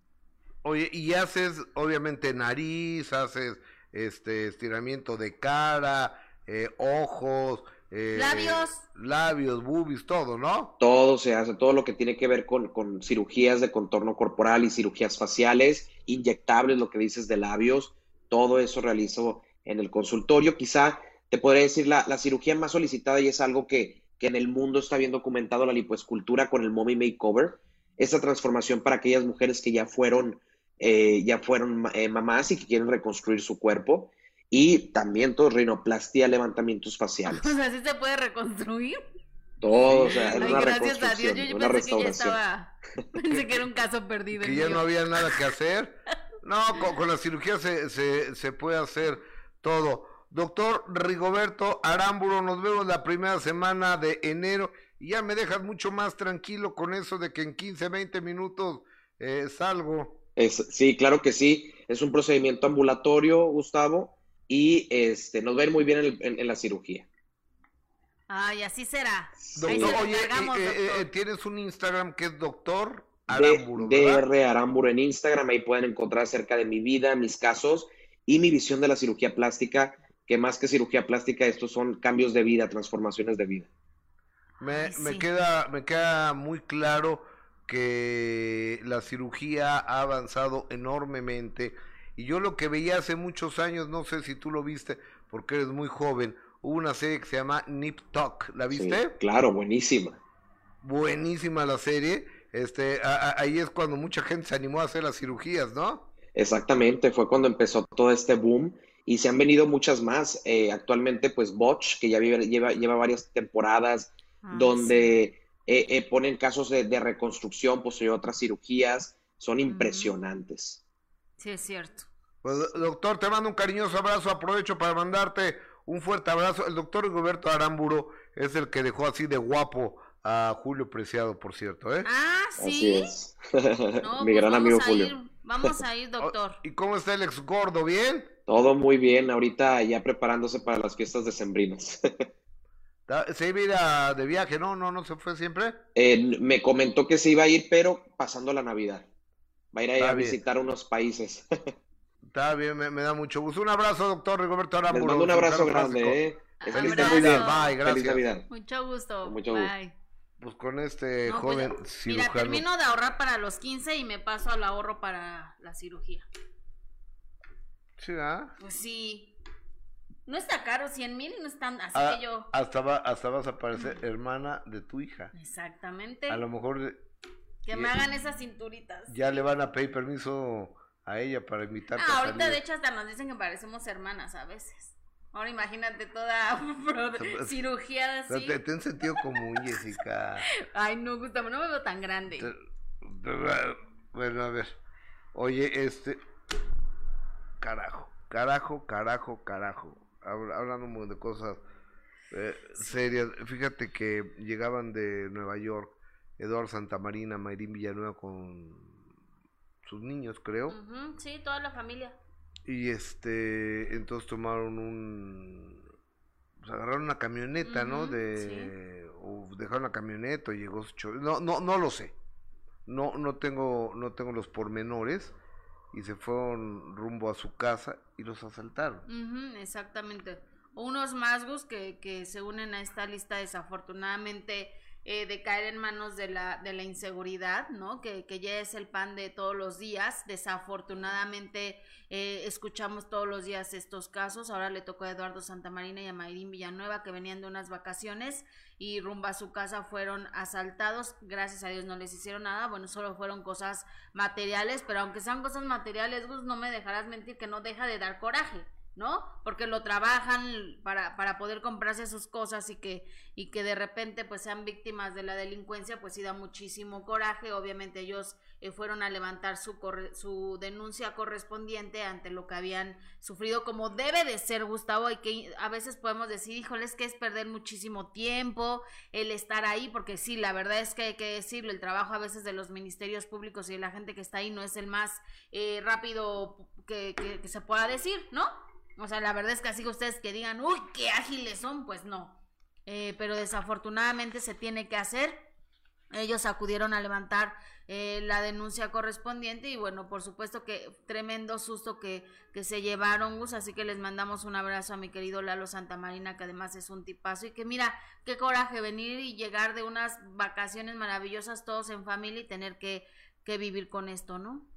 Oye, y haces obviamente nariz, haces este estiramiento de cara, eh, ojos, eh, labios. Labios, boobies, todo, ¿no? Todo se hace, todo lo que tiene que ver con, con, cirugías de contorno corporal y cirugías faciales, inyectables, lo que dices de labios, todo eso realizo en el consultorio. Quizá te podría decir la, la cirugía más solicitada y es algo que, que, en el mundo está bien documentado, la lipoescultura con el mommy makeover, esa transformación para aquellas mujeres que ya fueron, eh, ya fueron eh, mamás y que quieren reconstruir su cuerpo y también todo rinoplastia, levantamientos faciales. O sea, ¿sí se puede reconstruir? Todo, o sea, Ay, gracias a Dios, yo, pensé que ya estaba, pensé que era un caso perdido. Que ya no había nada que hacer. No, con, la cirugía se, se, se, puede hacer todo. Doctor Rigoberto Arámburo, nos vemos la primera semana de enero y ya me dejas mucho más tranquilo con eso de que en 15, 20 minutos eh, salgo. Es, sí, claro que sí. Es un procedimiento ambulatorio, Gustavo y este, nos va a ir muy bien en, la cirugía. Ay, así será. Doctor, oye, eh, eh, tienes un Instagram que es doctor Aramburo. DR Aramburo en Instagram, ahí pueden encontrar acerca de mi vida, mis casos y mi visión de la cirugía plástica, que más que cirugía plástica, estos son cambios de vida, transformaciones de vida. Me, me, queda, me queda muy claro que la cirugía ha avanzado enormemente y yo lo que veía hace muchos años, no sé si tú lo viste, porque eres muy joven, hubo una serie que se llama Nip Tuck, ¿la viste? claro, buenísima. buenísima la serie. Este, ahí es cuando mucha gente se animó a hacer las cirugías, ¿no? Exactamente, fue cuando empezó todo este boom y se han venido muchas más. Eh, actualmente, pues Botch, que ya lleva, lleva varias temporadas, ah, donde eh, eh, ponen casos de, reconstrucción, posterior otras cirugías, son impresionantes. Sí, es cierto. Pues, doctor, te mando un cariñoso abrazo, aprovecho para mandarte un fuerte abrazo. El doctor Roberto Aramburo es el que dejó así de guapo a Julio Preciado, por cierto, ¿eh? Ah, sí. Mi pues gran amigo Julio. vamos a ir, doctor. ¿Y cómo está el ex gordo? ¿Bien? Todo muy bien, ahorita ya preparándose para las fiestas decembrinas. ¿Se iba a ir de viaje? No, no, no se fue siempre. Eh, me comentó que se iba a ir, pero pasando la Navidad. Va a ir a, a visitar unos países. Está bien, me, da mucho gusto. Un abrazo, doctor Rigoberto Aramburu. Les mando un abrazo grande, ¿eh? Feliz Navidad. Bye, gracias. Feliz Navidad. Mucho gusto. Mucho gusto. Bye. Pues con este pues, joven Mira, termino de ahorrar para los 15 y me paso al ahorro para la cirugía. ¿Sí, ah? Pues sí. No está caro, 100 mil, no están, así ah, que yo... Hasta, va, hasta vas a parecer hermana de tu hija. Exactamente. A lo mejor... Que me hagan esas cinturitas. Ya le van a pedir permiso a ella para invitarte ah, ahorita de hecho hasta nos dicen que parecemos hermanas a veces. Ahora imagínate toda cirugía así. Te, ten sentido común, Jessica. Ay, no, Gustavo, no me veo tan grande. Bueno, a ver. Oye, este. Carajo, carajo, carajo, carajo. Hablando de cosas eh, serias. Fíjate que llegaban de Nueva York Eduardo Santamarina, Mayrín Villanueva con sus niños, creo. sí, toda la familia. Y este, entonces tomaron un, pues agarraron una camioneta, ¿no? De, o dejaron la camioneta, o llegó su no, no, no lo sé. No, no tengo, no tengo los pormenores y se fueron rumbo a su casa y los asaltaron. exactamente. Unos masgos que, que se unen a esta lista desafortunadamente eh, de caer en manos de la, de la inseguridad, ¿no? Que, que, ya es el pan de todos los días. Desafortunadamente eh, escuchamos todos los días estos casos. Ahora le tocó a Eduardo Santamarina y a Mayrín Villanueva que venían de unas vacaciones y rumbo a su casa fueron asaltados. Gracias a Dios no les hicieron nada. Bueno, solo fueron cosas materiales, pero aunque sean cosas materiales, Gus, no me dejarás mentir que no deja de dar coraje. ¿No? Porque lo trabajan para, para poder comprarse sus cosas y que, y que de repente pues sean víctimas de la delincuencia, pues sí da muchísimo coraje. Obviamente ellos eh, fueron a levantar su, su denuncia correspondiente ante lo que habían sufrido, como debe de ser, Gustavo, y que a veces podemos decir, híjole, que es perder muchísimo tiempo el estar ahí, porque sí, la verdad es que hay que decirlo, el trabajo a veces de los ministerios públicos y de la gente que está ahí no es el más eh, rápido que, que se pueda decir, ¿no? O sea, la verdad es que así ustedes que digan, uy, qué ágiles son, pues no. Eh, pero desafortunadamente se tiene que hacer. Ellos acudieron a levantar eh, la denuncia correspondiente y bueno, por supuesto que tremendo susto que, que se llevaron, Gus, así que les mandamos un abrazo a mi querido Lalo Santamarina, que además es un tipazo y que mira, qué coraje venir y llegar de unas vacaciones maravillosas todos en familia y tener que, que vivir con esto, ¿no?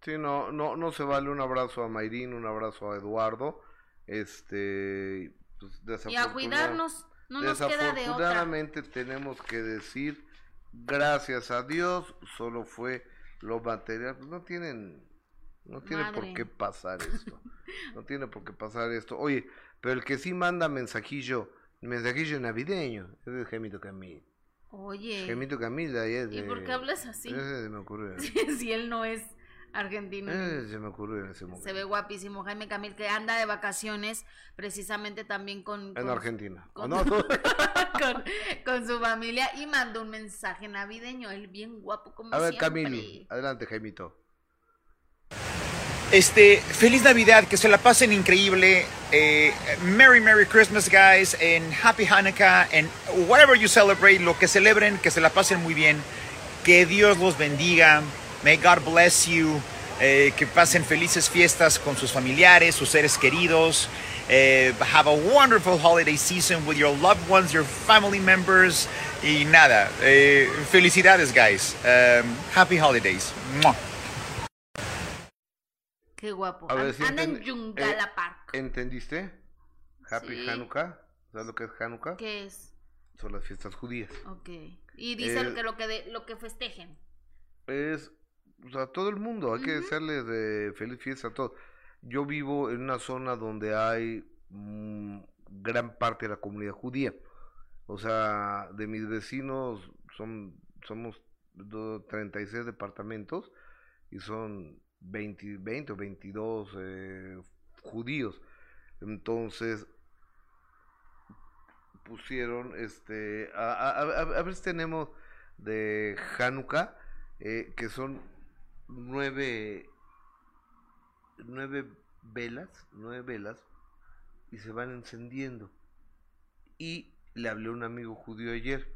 Sí, no, no, no se vale un abrazo a Mayrín, un abrazo a Eduardo este, pues, y a cuidarnos, no nos queda de otra. tenemos que decir, gracias a Dios, solo fue lo material. Pues, no tienen, no tiene por qué pasar esto. no tiene por qué pasar esto. Oye, pero el que sí manda mensajillo, mensajillo navideño, es el Gemito Camil. Oye. Gemito Camil de, ¿Y por qué hablas así? me si él no es argentino. Eh, se me ocurrió en ese momento. Se ve guapísimo Jaime Camil, que anda de vacaciones precisamente también con... En Argentina. Con, con, su familia y mandó un mensaje navideño, él bien guapo como A ver, Camilo, adelante Jaimito. Este, feliz Navidad, que se la pasen increíble. Eh, Merry, Merry Christmas, guys, and Happy Hanukkah, and whatever you celebrate, lo que celebren, que se la pasen muy bien. Que Dios los bendiga. May God bless you. Eh, que pasen felices fiestas con sus familiares, sus seres queridos. Eh, have a wonderful holiday season with your loved ones, your family members. Y nada, eh, felicidades, guys. Um, happy holidays. Qué guapo. Anda en Yungala Park. ¿Entendiste? Happy Hanukkah. ¿Sabes lo que es Hanukkah? ¿Qué es? son las fiestas judías. Ok. Y dicen Eh, que lo que de- lo que festejen. Es, o sea, todo el mundo, hay que Ujú. desearles de feliz fiesta a todos. Yo vivo en una zona donde hay mm, gran parte de la comunidad judía. O sea, de mis vecinos son, somos do- 36 departamentos y son 20, 20 o 22 eh, judíos. Entonces, pusieron, este, a, a, a- a ver si tenemos de Hanukkah, eh, que son nueve, nueve velas, nueve velas, y se van encendiendo. Y le hablé a un amigo judío ayer,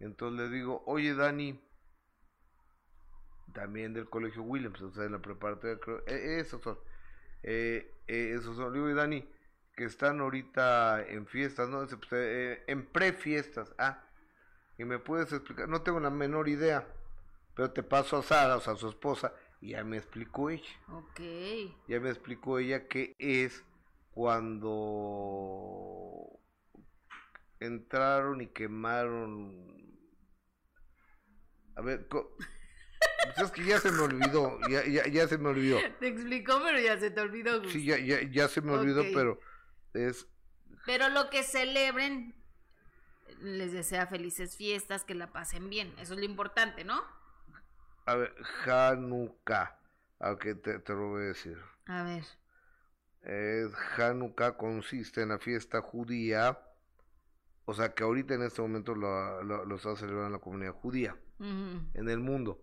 entonces le digo, oye Dani, también del colegio Williams, o sea, de la preparatoria, creo, eh, esos son, eh, eh, esos son, le digo, "Oye, Dani, que están ahorita en fiestas, ¿no? Pues, eh, en prefiestas, ah, y me puedes explicar, no tengo la menor idea, pero te paso a Sara, o sea, a su esposa, y ya me explicó ella, Ok. ya me explicó ella que es cuando entraron y quemaron, a ver, co- pues es que ya se me olvidó, ya, ya, ya se me olvidó. Te explicó, pero ya se te olvidó. Gus. Sí, ya, ya, ya se me olvidó, pero es Pero lo que celebren les desea felices fiestas, que la pasen bien. Eso es lo importante, ¿no? A ver, Hanukkah. Aunque te, te lo voy a decir. A ver. Es Hanukkah consiste en la fiesta judía. O sea que ahorita en este momento lo, lo, lo está celebrando la comunidad judía en el mundo.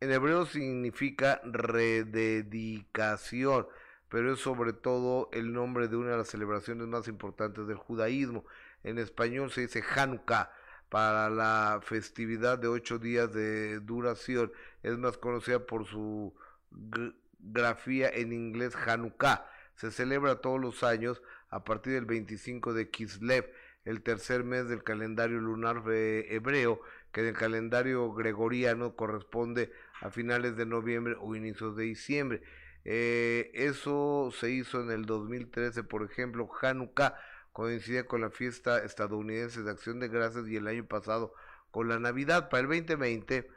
En hebreo significa rededicación, pero es sobre todo el nombre de una de las celebraciones más importantes del judaísmo. En español se dice Hanukkah para la festividad de ocho días de duración. Es más conocida por su gr- grafía en inglés Hanukkah. Se celebra todos los años a partir del 25 de Kislev, el tercer mes del calendario lunar hebreo, que en el calendario gregoriano corresponde a finales de noviembre o inicios de diciembre. Eh, eso se hizo en el 2013, por ejemplo, Hanukkah coincidía con la fiesta estadounidense de Acción de Gracias y el año pasado con la Navidad. Para el 2020,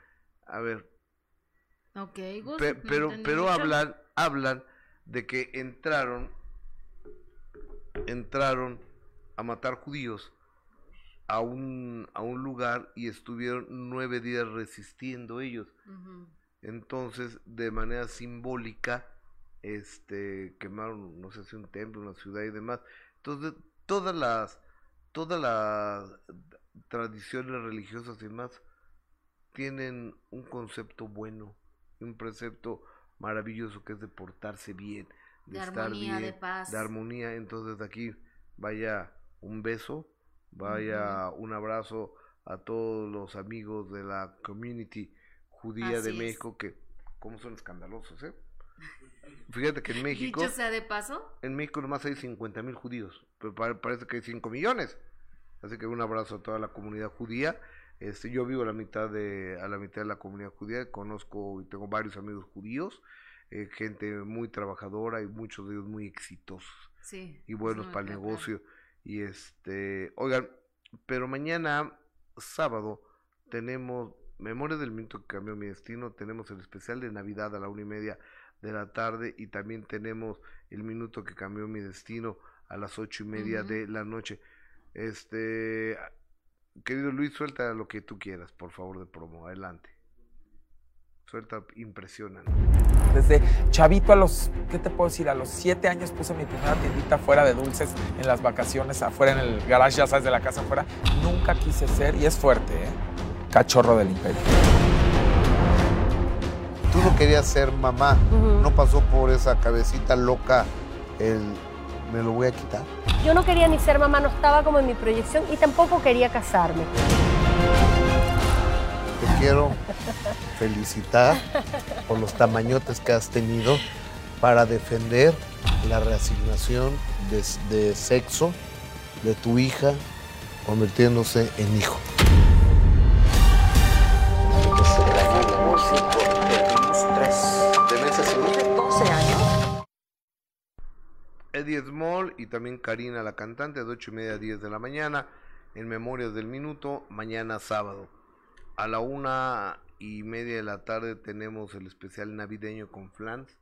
a ver, Gus. Pe- pero pero hablan hablan de que entraron entraron a matar judíos a un a un lugar y estuvieron nueve días resistiendo ellos. Entonces de manera simbólica este quemaron no sé si un templo una ciudad y demás. Entonces todas las todas las tradiciones religiosas y demás tienen un concepto bueno un precepto maravilloso que es de portarse bien de, De estar armonía, de bien paz. de armonía entonces de aquí vaya un beso vaya un abrazo a todos los amigos de la community judía de es. México que como son escandalosos eh fíjate que en México Dicho sea de paso. en México nomás hay 50 mil judíos, pero pa- parece que hay 5 millones. Así que un abrazo a toda la comunidad judía. Este, yo vivo a la mitad de a la mitad de la comunidad judía, conozco y tengo varios amigos judíos, eh, gente muy trabajadora y muchos de ellos muy exitosos Sí. y buenos para el claro. negocio. Y este, oigan, pero mañana sábado tenemos Memoria del Minuto que cambió mi destino, tenemos el especial de Navidad a la una y media de la tarde y también tenemos el minuto que cambió mi destino a las ocho y media de la noche. Este, querido Luis, suelta lo que tú quieras, por favor, de promo, adelante. Suelta, impresiona. Desde chavito a los, ¿qué te puedo decir? A los siete años puse mi primera tiendita fuera de dulces en las vacaciones, afuera en el garage, ya sabes, de la casa afuera. Nunca quise ser, y es fuerte, ¿eh? Cachorro del imperio. Tú no querías ser mamá, no pasó por esa cabecita loca el me lo voy a quitar. Yo no quería ni ser mamá, no estaba como en mi proyección y tampoco quería casarme. Te quiero felicitar por los tamañotes que has tenido para defender la reasignación de, de sexo de tu hija convirtiéndose en hijo. Eddie Small y también Karina, la cantante, de 8 y media a 10 de la mañana. en Memorias del Minuto, mañana sábado. A la una y media de la tarde tenemos el especial navideño con Flans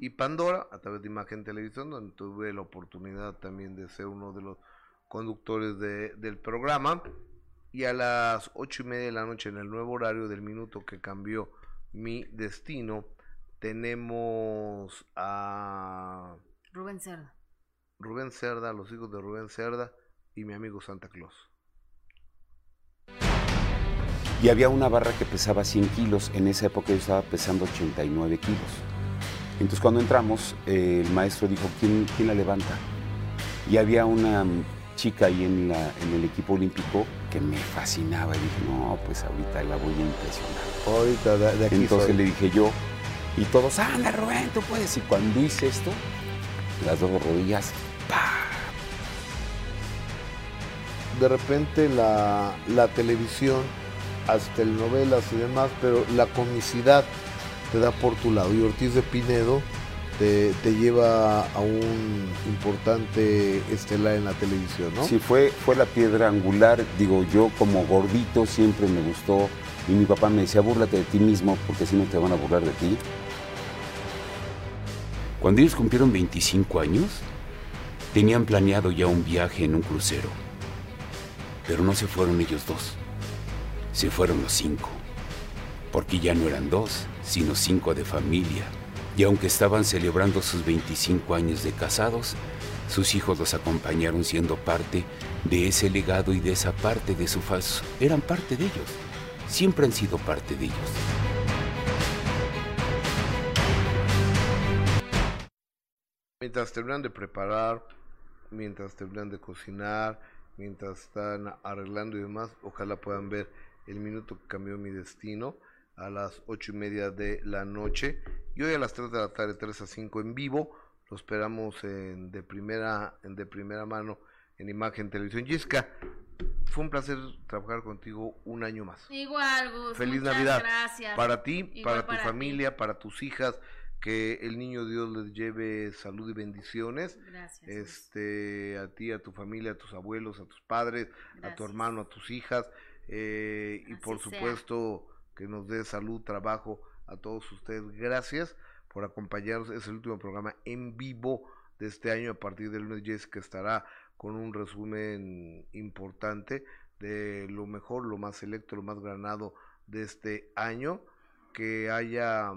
y Pandora a través de Imagen Televisión, donde tuve la oportunidad también de ser uno de los conductores de- del programa. Y a las ocho y media de la noche, en el nuevo horario del minuto que cambió mi destino, tenemos a Rubén Cerda. Rubén Cerda, los hijos de Rubén Cerda y mi amigo Santa Claus. Y había una barra que pesaba 100 kilos. En esa época yo estaba pesando 89 kilos. Entonces cuando entramos, eh, el maestro dijo, ¿quién, quién la levanta? Y había una mm, chica ahí en, la- en el equipo olímpico que me fascinaba. Y dije, no, pues ahorita la voy a impresionar. Ahorita de, de aquí Entonces soy. le dije yo, y todos, anda Rubén, tú puedes. Y cuando hice esto, las dos rodillas, de repente la, la televisión, hasta telenovelas y demás, pero la comicidad te da por tu lado. Y Ortiz de Pinedo te, te lleva a un importante estelar en la televisión, ¿no? Sí, fue, fue la piedra angular. Digo, yo como gordito siempre me gustó. Y mi papá me decía, búrlate de ti mismo, porque si no te van a burlar de ti. Cuando ellos cumplieron 25 años, tenían planeado ya un viaje en un crucero. Pero no se fueron ellos dos. Se fueron los cinco. Porque ya no eran dos, sino cinco de familia. Y aunque estaban celebrando sus 25 años de casados, sus hijos los acompañaron siendo parte de ese legado y de esa parte de su faz. Eran parte de ellos. Siempre han sido parte de ellos. Mientras terminan de preparar, mientras terminan de cocinar, mientras están arreglando y demás, ojalá puedan ver el minuto que cambió mi destino a las ocho y media de la noche y hoy a las 3 de la tarde, 3 a 5 en vivo. Lo esperamos en, de, primera, en de primera mano en Imagen Televisión. Jessica, fue un placer trabajar contigo un año más. Igual, Gus. Feliz Navidad Gracias. para ti, Igual para tu para ti. familia, para tus hijas. Que el niño Dios les lleve salud y bendiciones. Gracias. Este, a ti, a tu familia, a tus abuelos, a tus padres, a tu hermano, a tus hijas. eh, y por sea. supuesto que nos dé salud, trabajo a todos ustedes. Gracias por acompañarnos. Es el último programa en vivo de este año. A partir del lunes, Jessica estará con un resumen importante de lo mejor, lo más selecto, lo más granado de este año. Que haya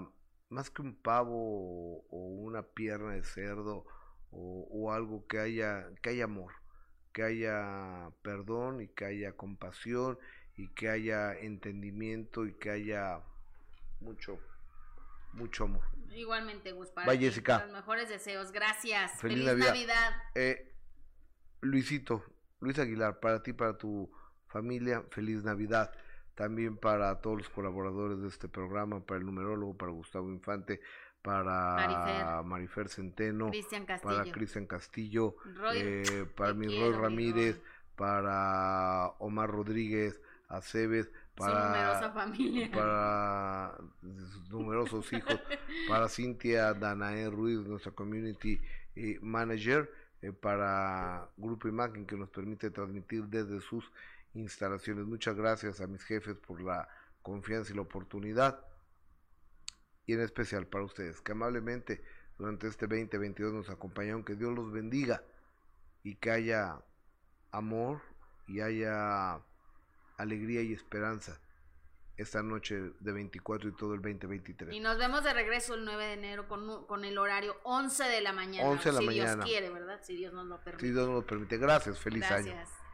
más que un pavo o una pierna de cerdo o, o algo que haya, que haya amor, que haya perdón y que haya compasión y que haya entendimiento y que haya mucho, mucho amor. Igualmente, Gus. Para Bye, ti. Jessica. Los mejores deseos. Gracias. Feliz Feliz, Navidad. Navidad. Eh, Luisito, Luis Aguilar, para ti, para tu familia, feliz Navidad. También para todos los colaboradores de este programa, para el numerólogo, para Gustavo Infante, para Marifer. Marifer Centeno, para. Cristian Castillo, Roy, eh, para mi Roy Ramírez, para Omar Rodríguez, Aceves, Su numerosa para, familia. para sus numerosos hijos, para Cintia Danae Ruiz, nuestra community eh, manager, eh, para Grupo Imagen que nos permite transmitir desde sus instalaciones. Muchas gracias a mis jefes por la confianza y la oportunidad. Y en especial para ustedes, que amablemente durante este 2022 nos acompañaron. Que Dios los bendiga y que haya amor y haya alegría y esperanza esta noche de 24 y todo el 2023. Y nos vemos de regreso el 9 de enero con, con el horario 11 de la mañana. 11 de la si mañana. Dios quiere, ¿verdad? Si Dios nos lo permite. Si Dios nos lo permite. Gracias, feliz año. Gracias.